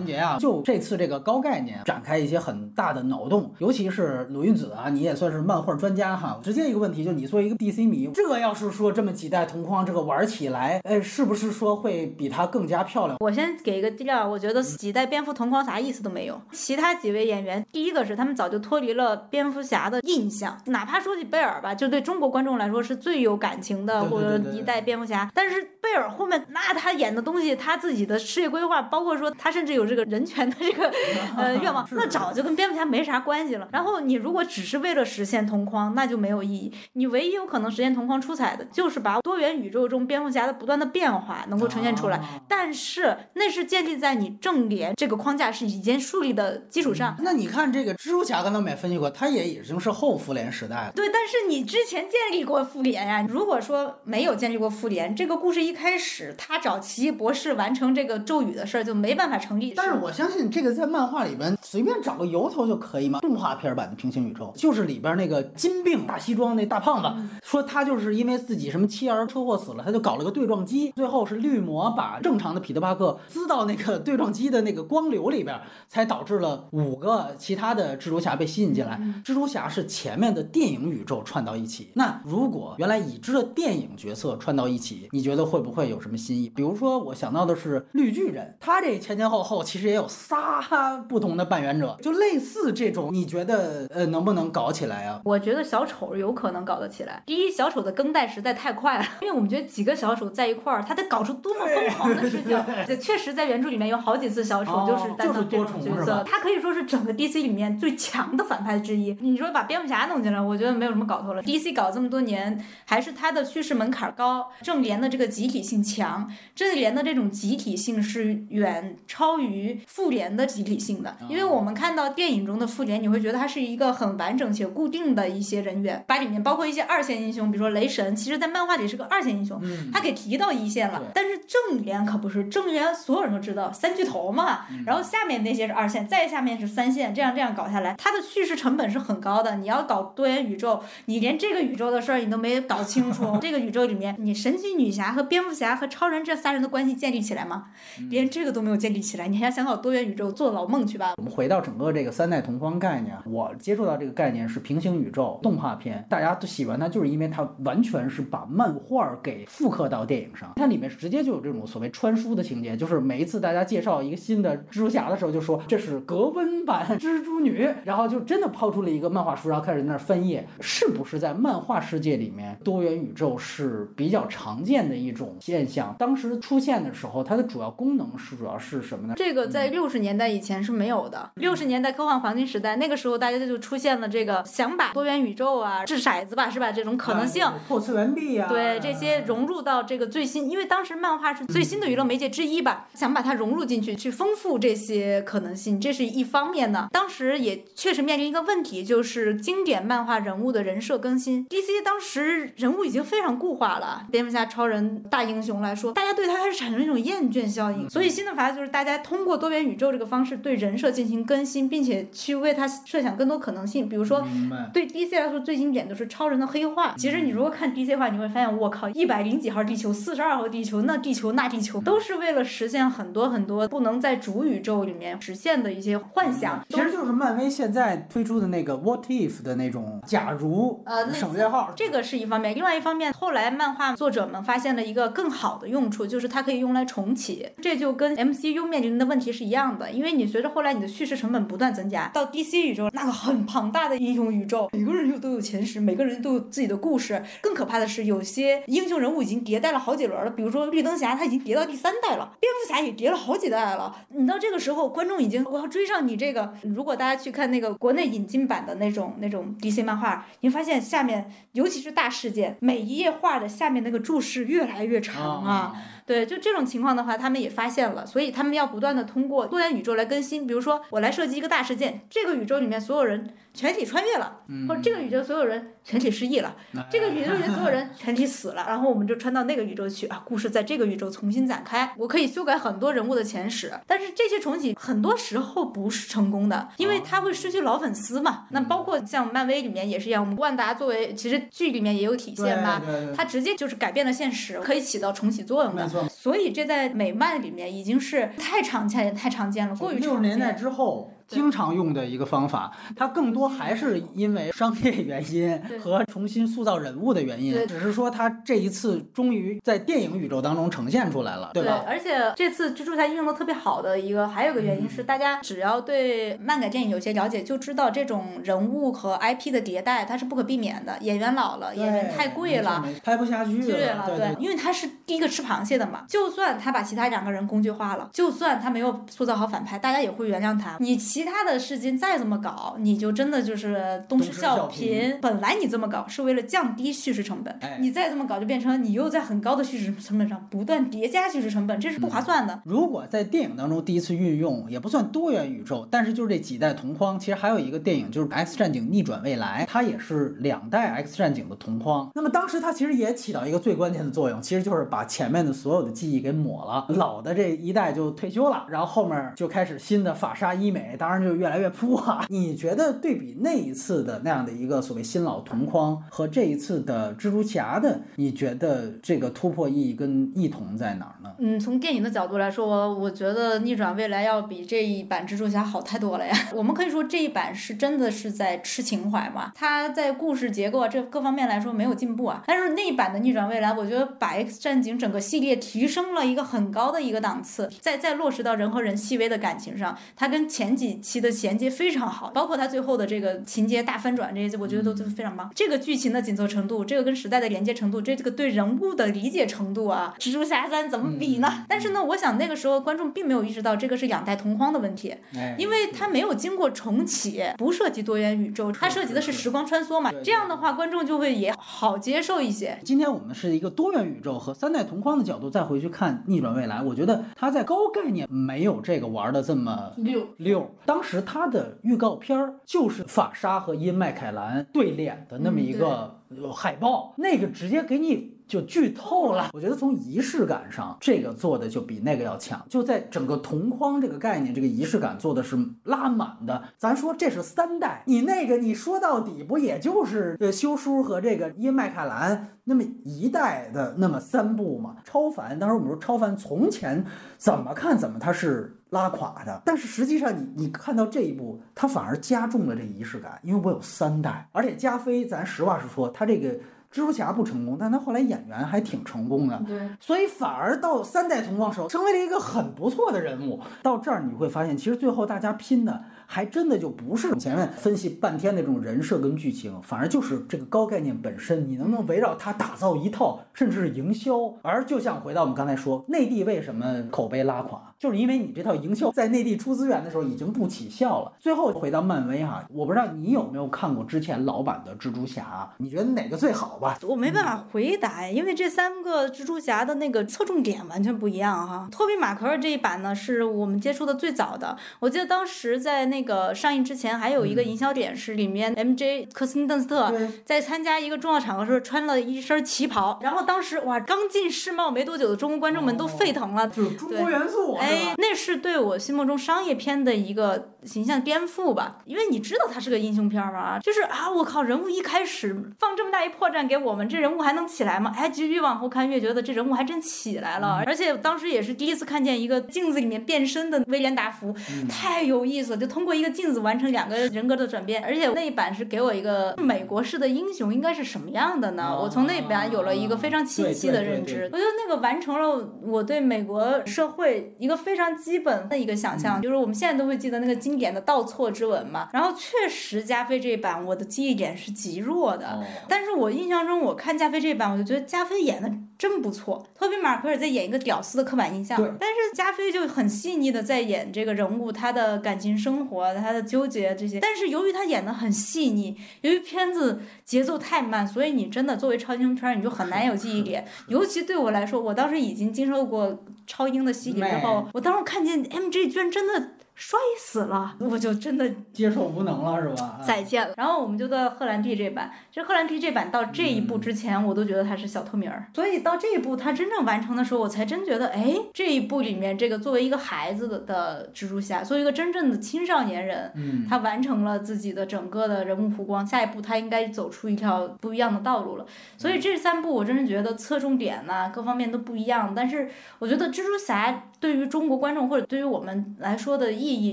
环节啊，就这次这个高概念展开一些很大的脑洞，尤其是鲁云子啊，你也算是漫画专家哈。直接一个问题，就你作为一个 DC 迷，这个要是说这么几代同框，这个玩起来，哎，是不是说会比它更加漂亮？我先给一个资料，我觉得几代蝙蝠同框啥意思都没有。其他几位演员，第一个是他们早就脱离了蝙蝠侠的印象，哪怕说起贝尔吧，就对中国观众来说是最有感情的，或者一代蝙蝠侠。但是贝尔后面那他演的东西，他自己的事业规划，包括说他甚至有这个人权的这个呃愿望，那早就跟蝙蝠侠没啥关系了。然后你如果只是为了实现同框，那就没有意义。你唯一有可能实现同框出彩的，就是把多元宇宙中蝙蝠侠的不断的变化能够呈现出来。哦但是那是建立在你正联这个框架是已经树立的基础上。那你看这个蜘蛛侠，刚才我们也分析过，他也已经是后复联时代了。对，但是你之前建立过复联呀。如果说没有建立过复联，这个故事一开始他找奇异博士完成这个咒语的事儿就没办法成立。但是我相信这个在漫画里边随便找个由头就可以嘛。动画片版的平行宇宙就是里边那个金病大西装那大胖子，说他就是因为自己什么妻儿车祸死了，他就搞了个对撞机，最后是绿魔把正常的彼得帕克滋到那个对撞机的那个光流里边，才导致了五个其他的蜘蛛侠被吸引进来。蜘蛛侠是前面的电影宇宙串到一起，那如果原来已知的电影角色串到一起，你觉得会不会有什么新意？比如说我想到的是绿巨人，他这前前后后其实也有仨不同的扮演者，就类似这种，你觉得呃能不能搞起来啊？我觉得小丑有可能搞得起来。第一，小丑的更代实在太快了，因为我们觉得几个小丑在一块儿，他得搞出多么疯狂的事情。对，确实在原著里面有好几次小丑哦就是担当这种角色他可以说是整个 DC 里面最强的反派之一。你说把蝙蝠侠弄进来，我觉得没有什么搞头了。DC 搞这么多年，还是他的叙事门槛高，正联的这个集体性强，正联的这种集体性是远超于复联的集体性的。因为我们看到电影中的复联，你会觉得它是一个很完整且固定的一些人员，把里面包括一些二线英雄，比如说雷神，其实在漫画里是个二线英雄，嗯，他给提到一线了。但是正联可不是，正联所有人都知道三巨头嘛，嗯然后下面那些是二线，再下面是三线，这样这样搞下来，它的叙事成本是很高的。你要搞多元宇宙，你连这个宇宙的事儿你都没搞清楚，这个宇宙里面你神奇女侠和蝙蝠侠和超人这三人的关系建立起来吗？嗯连这个都没有建立起来，你还想搞多元宇宙，做老梦去吧。我们回到整个这个三代同框概念，我接触到这个概念是平行宇宙动画片，大家都喜欢它，就是因为它完全是把漫画给复刻到电影上，它里面直接就有这种所谓穿书的情节，就是每一次大家介绍一个新的蜘蛛侠的时候，就说这是格温版蜘蛛女，然后就真的抛出了一个漫画书，然后开始在那儿翻页，是不是在漫画世界里面多元宇宙是比较常见的一种现象？当时出现的时候，它的主要功能是主要是什么呢？这个在六十年代以前是没有的。六十年代科幻黄金时代，那个时候大家就出现了这个想把多元宇宙啊、掷骰子吧，是吧？这种可能性。啊破次元壁呀、对这些融入到这个最新，因为当时漫画是最新的娱乐媒介之一吧，想把它融入进去，去丰富这些可能性，这是一方面呢。当时也确实面临一个问题，就是经典漫画人物的人设更新。DC 当时人物已经非常固化了，蝙蝠侠、超人大英雄来说，大家对他开始产生一种厌倦效应。所以新的法就是大家通过多元宇宙这个方式对人设进行更新，并且去为他设想更多可能性，比如说。对 DC 来说最经典的是超人的黑化。其实你如果看 DC 的话，你会发现，我靠，一百零几号地球，四十二号地球，那地球那地球，都是为了实现很多很多不能在主宇宙里面实现的一些幻想。其实就是漫威现在推出的那个 What If 的那种，假如呃省略号，这个是一方面，另外一方面，后来漫画作者们发现了一个更好的用处，就是它可以用来重启。这就跟 MCU 面临的问题是一样的，因为你随着后来你的叙事成本不断增加，到 DC 宇宙那个很庞大的英雄宇宙，每个人又都有前十，每个人都有自己的故事。更可怕的是，有些英雄人物已经迭代了好几轮了，比如说绿灯侠，他已经迭到第三代了，蝙蝠侠也叠了好几代了。你到这个时候，观众已经我要追上你这个。如果大家去看那个国内引进版的那种那种 DC 漫画，你发现下面尤其是大事件，每一页画的下面那个注释越来越长啊。对，就这种情况的话，他们也发现了，所以他们要不断的通过多元宇宙来更新。比如说，我来设计一个大事件，这个宇宙里面所有人全体穿越了，或者这个宇宙所有人全体失忆了，这个宇宙里面所有人全体死了，然后我们就穿到那个宇宙去啊，故事在这个宇宙重新展开。我可以修改很多人物的前史，但是这些重启很多时候不是成功的，因为它会失去老粉丝嘛。那包括像漫威里面也是一样，我们万达作为其实剧里面也有体现吧，它直接就是改变了现实，可以起到重启作用的。所以这在美漫里面已经是太常见、太常见了，过于常见。六十年代之后。经常用的一个方法，它更多还是因为商业原因和重新塑造人物的原因。只是说它这一次终于在电影宇宙当中呈现出来了，对吧？而且这次蜘蛛侠运用的特别好的一个，还有个原因是，大家只要对漫改电影有些了解，就知道这种人物和 IP 的迭代它是不可避免的。演员老了，演员太贵了，拍不下去了。对，因为他是第一个吃螃蟹的嘛。就算他把其他两个人工具化了，就算他没有塑造好反派，大家也会原谅他。你其他的事情再怎么搞，你就真的就是东施效颦。本来你这么搞是为了降低叙事成本，你再这么搞就变成你又在很高的叙事成本上不断叠加叙事成本，这是不划算的。如果在电影当中第一次运用，也不算多元宇宙，但是就是这几代同框，其实还有一个电影就是《X 战警：逆转未来》，它也是两代 X 战警的同框。那么当时它其实也起到一个最关键的作用，其实就是把前面的所有的记忆给抹了，老的这一代就退休了，然后后面就开始新的法沙医美，当当然就越来越扑。哇，你觉得对比那一次的那样的一个所谓新老同框和这一次的蜘蛛侠的，你觉得这个突破意义跟异同在哪儿呢？嗯，从电影的角度来说，我我觉得逆转未来要比这一版蜘蛛侠好太多了呀。我们可以说这一版是真的是在吃情怀嘛，它在故事结构这各方面来说没有进步啊。但是那一版的逆转未来，我觉得把 X 战警整个系列提升了一个很高的一个档次，再再落实到人和人细微的感情上，它跟前几期的衔接。非常好，包括它最后的这个情节大翻转，这些我觉得都都非常棒。这个剧情的紧凑程度，这个跟时代的连接程度，这这个对人物的理解程度啊，蜘蛛侠三怎么比呢？但是呢，我想那个时候观众并没有意识到这个是两代同框的问题，因为它没有经过重启，不涉及多元宇宙，它涉及的是时光穿梭嘛。这样的话，观众就会也好接受一些。今天我们是一个多元宇宙和三代同框的角度再回去看逆转未来，我觉得它在高概念没有这个玩的这么溜溜。当时他的。预告片儿就是法沙和因麦凯兰对脸的那么一个海报，那个直接给你就剧透了。我觉得从仪式感上，这个做的就比那个要强。就在整个同框这个概念，这个仪式感做的是拉满的。咱说这是三代，你那个你说到底不也就是呃修书和这个因麦凯兰那么一代的那么三部吗？超凡，当时我们说超凡从前怎么看怎么他是。拉垮的，但是实际上你你看到这一步，他反而加重了这仪式感，因为我有三代，而且加菲，咱实话实说，他这个蜘蛛侠不成功，但他后来演员还挺成功的，对，所以反而到三代同框时候，成为了一个很不错的人物。到这儿你会发现，其实最后大家拼的。还真的就不是前面分析半天的这种人设跟剧情，反而就是这个高概念本身，你能不能围绕它打造一套，甚至是营销？而就像回到我们刚才说，内地为什么口碑拉垮，就是因为你这套营销在内地出资源的时候已经不起效了。最后回到漫威哈，我不知道你有没有看过之前老版的蜘蛛侠，你觉得哪个最好吧？我没办法回答，因为这三个蜘蛛侠的那个侧重点完全不一样哈。托比马奎尔这一版呢，是我们接触的最早的，我记得当时在那。那个上映之前还有一个营销点是里面 M J 科斯汀邓斯特在参加一个重要场合时候穿了一身旗袍，然后当时哇刚进世贸没多久的中国观众们都沸腾了，就是中国元素，哎，那是对我心目中商业片的一个形象颠覆吧，因为你知道它是个英雄片嘛，就是啊我靠人物一开始放这么大一破绽给我们，这人物还能起来吗？哎，越往后看越觉得这人物还真起来了，而且当时也是第一次看见一个镜子里面变身的威廉达福，太有意思了，就通过。过一个镜子完成两个人格的转变，而且那一版是给我一个美国式的英雄应该是什么样的呢？我从那一版有了一个非常清晰的认知。我觉得那个完成了我对美国社会一个非常基本的一个想象，就是我们现在都会记得那个经典的倒错之吻嘛。然后确实加菲这一版我的记忆点是极弱的，但是我印象中我看加菲这一版，我就觉得加菲演的真不错。托比马奎尔在演一个屌丝的刻板印象，但是加菲就很细腻的在演这个人物他的感情生活、他的纠结这些。但是由于他演的很细腻，由于片子节奏太慢，所以你真的作为超英片你就很难有记忆点。尤其对我来说，我当时已经经受过超英的洗礼之后，我当时看见 MJ 居然真的。摔死了，我就真的接受无能了，是吧？再见了。然后我们就到赫兰蒂这版，其实赫兰蒂这版到这一步之前，我都觉得他是小透明儿。所以到这一步他真正完成的时候，我才真觉得，哎，这一部里面这个作为一个孩子的的蜘蛛侠，作为一个真正的青少年人，嗯，他完成了自己的整个的人物弧光。下一步他应该走出一条不一样的道路了。所以这三部我真是觉得侧重点呐，各方面都不一样。但是我觉得蜘蛛侠对于中国观众或者对于我们来说的意。意义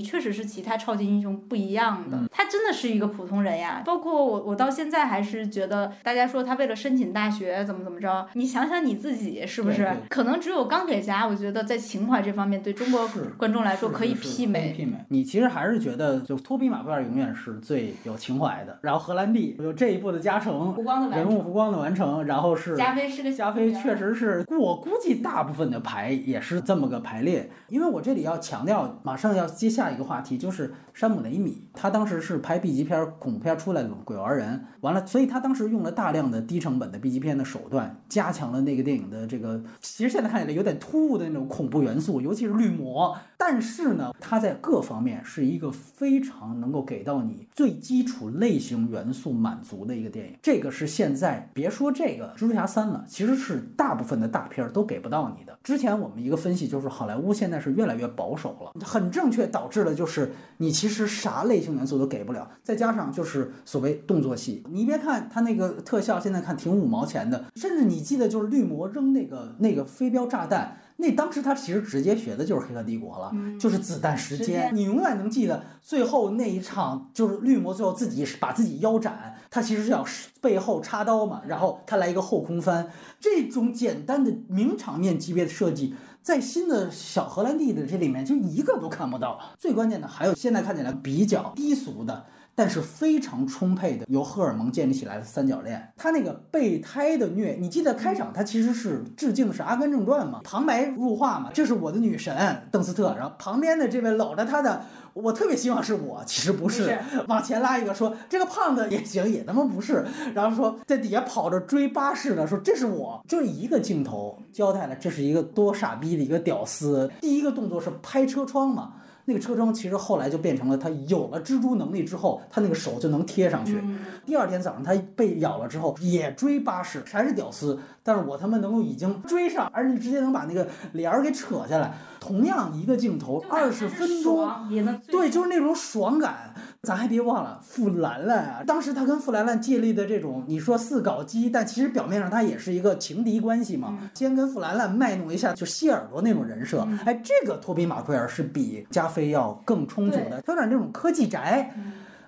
确实是其他超级英雄不一样的，他真的是一个普通人呀。包括我，我到现在还是觉得，大家说他为了申请大学怎么怎么着，你想想你自己是不是？可能只有钢铁侠，我觉得在情怀这方面对中国观众来说可以媲美。媲美。你其实还是觉得，就托比马奎尔永远是最有情怀的。然后荷兰弟有这一步的加成，人物弧光的完成，然后是加菲是个加菲，确实是我估计大部分的排也是这么个排列。因为我这里要强调，马上要接。下一个话题就是山姆雷米，他当时是拍 B 级片恐怖片出来的鬼玩人，完了，所以他当时用了大量的低成本的 B 级片的手段，加强了那个电影的这个，其实现在看起来有点突兀的那种恐怖元素，尤其是绿魔。但是呢，他在各方面是一个非常能够给到你最基础类型元素满足的一个电影。这个是现在别说这个蜘蛛侠三了，其实是大部分的大片都给不到你的。之前我们一个分析就是好莱坞现在是越来越保守了，很正确。导致了就是你其实啥类型元素都给不了，再加上就是所谓动作戏，你别看它那个特效，现在看挺五毛钱的，甚至你记得就是绿魔扔那个那个飞镖炸弹。那当时他其实直接学的就是《黑客帝国》了，就是子弹时间。你永远能记得最后那一场，就是绿魔最后自己把自己腰斩，他其实是要背后插刀嘛，然后他来一个后空翻。这种简单的名场面级别的设计，在新的小荷兰弟的这里面就一个都看不到。最关键的还有现在看起来比较低俗的。但是非常充沛的由荷尔蒙建立起来的三角恋，他那个备胎的虐，你记得开场他其实是致敬是《阿甘正传》吗，旁白入画嘛，这是我的女神邓斯特，然后旁边的这位搂着他的，我特别希望是我，其实不是，往前拉一个说这个胖子也行，也他妈不是，然后说在底下跑着追巴士的，说这是我，就一个镜头交代了这是一个多傻逼的一个屌丝，第一个动作是拍车窗嘛。那个车窗其实后来就变成了他有了蜘蛛能力之后，他那个手就能贴上去。第二天早上他被咬了之后也追巴士，还是屌丝，但是我他妈能够已经追上，而且直接能把那个帘儿给扯下来。同样一个镜头，二十分钟，对，就是那种爽感。咱还别忘了傅兰兰啊，当时他跟傅兰兰建立的这种，你说四搞基，但其实表面上他也是一个情敌关系嘛。先跟傅兰兰卖弄一下，就谢耳朵那种人设。哎，这个托比马奎尔是比加菲要更充足的，他有点那种科技宅。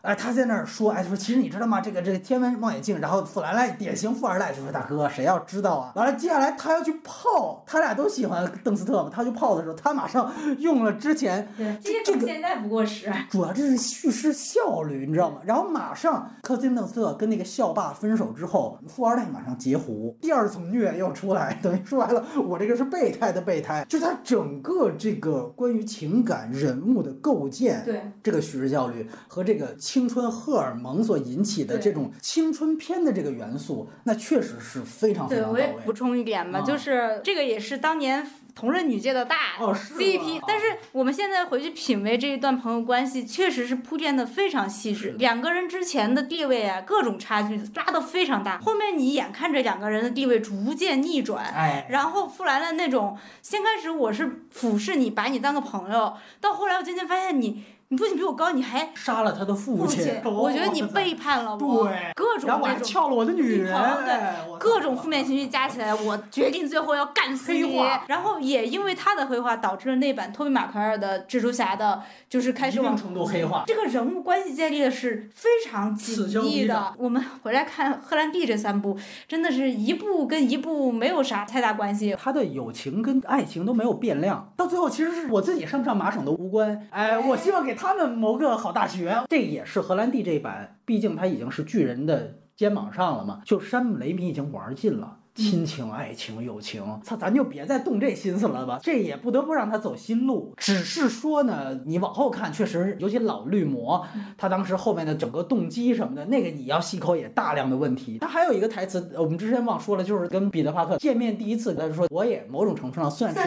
哎，他在那儿说，哎，他说其实你知道吗？这个这个天文望远镜，然后富兰兰典型富二代，就说大哥，谁要知道啊？完了，接下来他要去泡，他俩都喜欢邓斯特嘛，他去泡的时候，他马上 用了之前这个现在不过时，主要这是叙事效率，你知道吗？然后马上科斯汀邓斯特跟那个校霸分手之后，富二代马上截胡，第二层虐又出来，等于说白了，我这个是备胎的备胎，就是他整个这个关于情感人物的构建，对这个叙事效率和这个。青春荷尔蒙所引起的这种青春片的这个元素，那确实是非常非常到位。我也补充一点吧，就是这个也是当年同人女界的大 CP，但是我们现在回去品味这一段朋友关系，确实是铺垫的非常细致。两个人之前的地位啊，各种差距拉的非常大，后面你眼看着两个人的地位逐渐逆转，哎，然后傅兰兰那种先开始我是俯视你，把你当个朋友，到后来我渐渐发现你。你不仅比我高，你还杀了他的父父亲，我觉得你背叛了我，对各种然后我那种还撬了我的女人，对各种负面情绪加起来，我决定最后要干死你。然后也因为他的黑化，导致了那版托比马奎尔的蜘蛛侠的，就是开始往一定程度黑化。这个人物关系建立的是非常紧密的。我们回来看赫兰蒂这三部，真的是一部跟一部没有啥太大关系。他的友情跟爱情都没有变量，到最后其实是我自己上不上麻省都无关。哎，我希望给他们某个好大学。这也是荷兰弟这一版，毕竟他已经是巨人的肩膀上了嘛，就山姆雷米已经玩尽了。亲情、爱情、友情，操，咱就别再动这心思了吧。这也不得不让他走新路。只是说呢，你往后看，确实，尤其老绿魔，他当时后面的整个动机什么的，那个你要细抠也大量的问题。他还有一个台词，我们之前忘说了，就是跟彼得帕克见面第一次，他就说我也某种程度上算是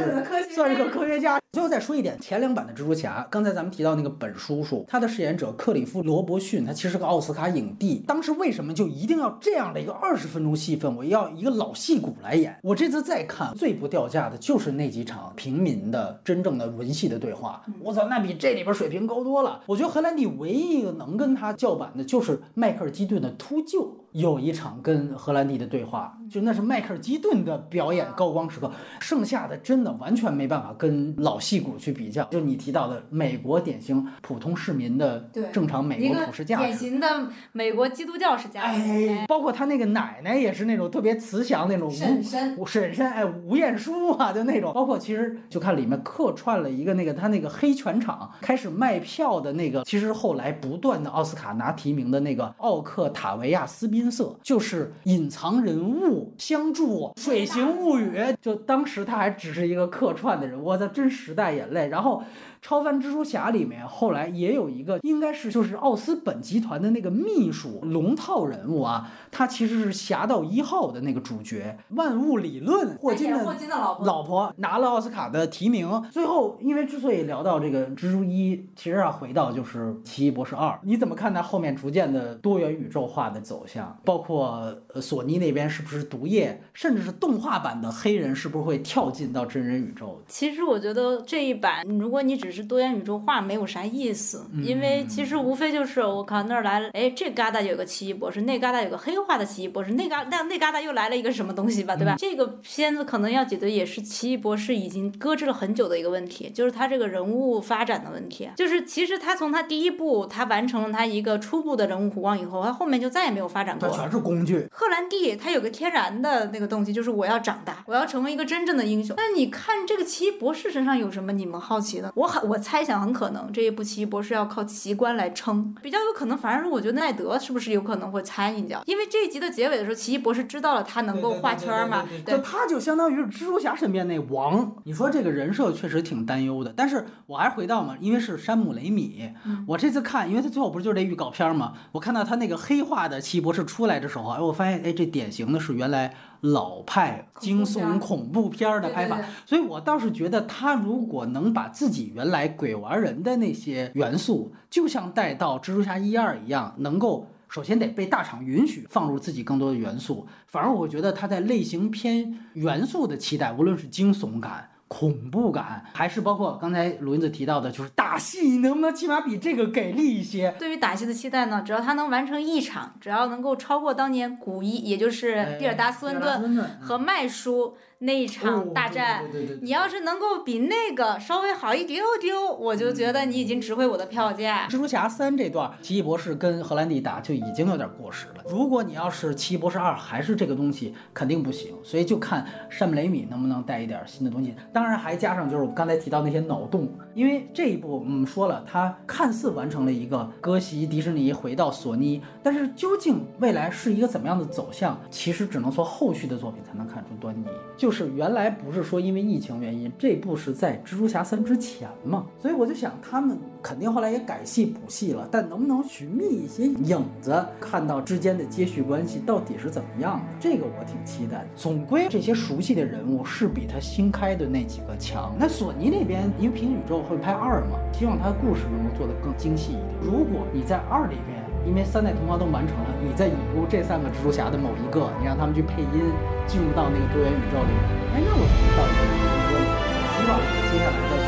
算是个科学家。最后再说一点，前两版的蜘蛛侠，刚才咱们提到那个本叔叔，他的饰演者克里夫·罗伯逊，他其实是个奥斯卡影帝。当时为什么就一定要这样的一个二十分钟戏份？我要一个老戏骨来演。我这次再看，最不掉价的就是那几场平民的真正的文戏的对话。我操，那比这里边水平高多了。我觉得荷兰弟唯一一个能跟他叫板的，就是迈克尔基顿的《秃鹫》。有一场跟荷兰弟的对话，就那是迈克尔基顿的表演高光时刻，剩下的真的完全没办法跟老戏骨去比较。就你提到的美国典型普通市民的对正常美国普世价值典。型的美国基督教式家庭，哎，包括他那个奶奶也是那种特别慈祥那种婶婶吴婶婶，哎，吴彦姝啊，就那种。包括其实就看里面客串了一个那个他那个黑全场开始卖票的那个，其实后来不断的奥斯卡拿提名的那个奥克塔维亚斯宾塞，就是隐藏人物相助水形物语，就当时他还只是一个客串的人，我操，真时代眼泪。然后。超凡蜘蛛侠里面后来也有一个，应该是就是奥斯本集团的那个秘书龙套人物啊，他其实是侠盗一号的那个主角，万物理论霍金的霍金的老婆，老婆拿了奥斯卡的提名。最后，因为之所以聊到这个蜘蛛一，其实要回到就是奇异博士二，你怎么看待后面逐渐的多元宇宙化的走向？包括呃索尼那边是不是毒液，甚至是动画版的黑人是不是会跳进到真人宇宙？其实我觉得这一版，如果你只是多元宇宙化，没有啥意思，嗯因为其实无非就是我靠那儿来了，哎，这旮瘩有个奇异博士，那旮瘩有个黑化的奇异博士，那旮那那旮瘩又来了一个什么东西吧，对嗯吧？这个片子可能要解决也是奇异博士已经搁置了很久的一个问题，就是他这个人物发展的问题。就是其实他从他第一部他完成了他一个初步的人物弧光以后，他后面就再也没有发展过。他全是工具。赫兰蒂他有个天然的那个动机，就是我要长大，我要成为一个真正的英雄。那你看这个奇异博士身上有什么你们好奇的？我很我猜想很可能这一部奇异博士要靠奇观来撑，比较有可能。反正我觉得奈德是不是有可能会掺一脚？因为这一集的结尾的时候，奇异博士知道了他能够画圈儿嘛，对他就相当于是蜘蛛侠身边那王。你说这个人设确实挺担忧的，但是我还是回到嘛，因为是山姆雷米，我这次看，因为他最后不是就是这预告片嘛，我看到他那个黑化的奇异博士出来的时候，哎，我发现哎，这典型的是原来老派惊悚恐怖片儿的拍法，所以我倒是觉得他如果能把自己原来鬼玩人的那些元素，就像带到蜘蛛侠一二一样，能够。首先得被大厂允许放入自己更多的元素，反而我觉得他在类型片元素的期待，无论是惊悚感、恐怖感，还是包括刚才鲁云子提到的，就是打戏，你能不能起码比这个给力一些？对于打戏的期待呢，只要他能完成一场，只要能够超过当年古一，也就是蒂尔达斯温顿顿和麦叔那一场大战，你要是能够比那个稍微好一丢丢，我就觉得你已经值回我的票价。蜘蛛侠三这段，奇异博士跟荷兰弟打就已经有点过时了。如果你要是奇异博士二还是这个东西，肯定不行。所以就看山姆雷米能不能带一点新的东西。当然还加上就是我刚才提到那些脑洞，因为这一部嗯说了，它看似完成了一个割席迪士尼回到索尼，但是究竟未来是一个怎么样的走向，其实只能从后续的作品才能看出端倪。就是原来不是说因为疫情原因，这部是在蜘蛛侠三之前嘛，所以我就想他们肯定后来也改戏补戏了，但能不能寻觅一些影子，看到之间的接续关系到底是怎么样的，这个我挺期待。总归这些熟悉的人物是比他新开的那几个强。那索尼那边因为平行宇宙会拍二嘛，希望他的故事能够做得更精细一点。如果你在二里边。因为三代同框都完成了，你再引入这三个蜘蛛侠的某一个，你让他们去配音，进入到那个多元宇宙里，哎，那我觉得倒也没问题。希望接下来的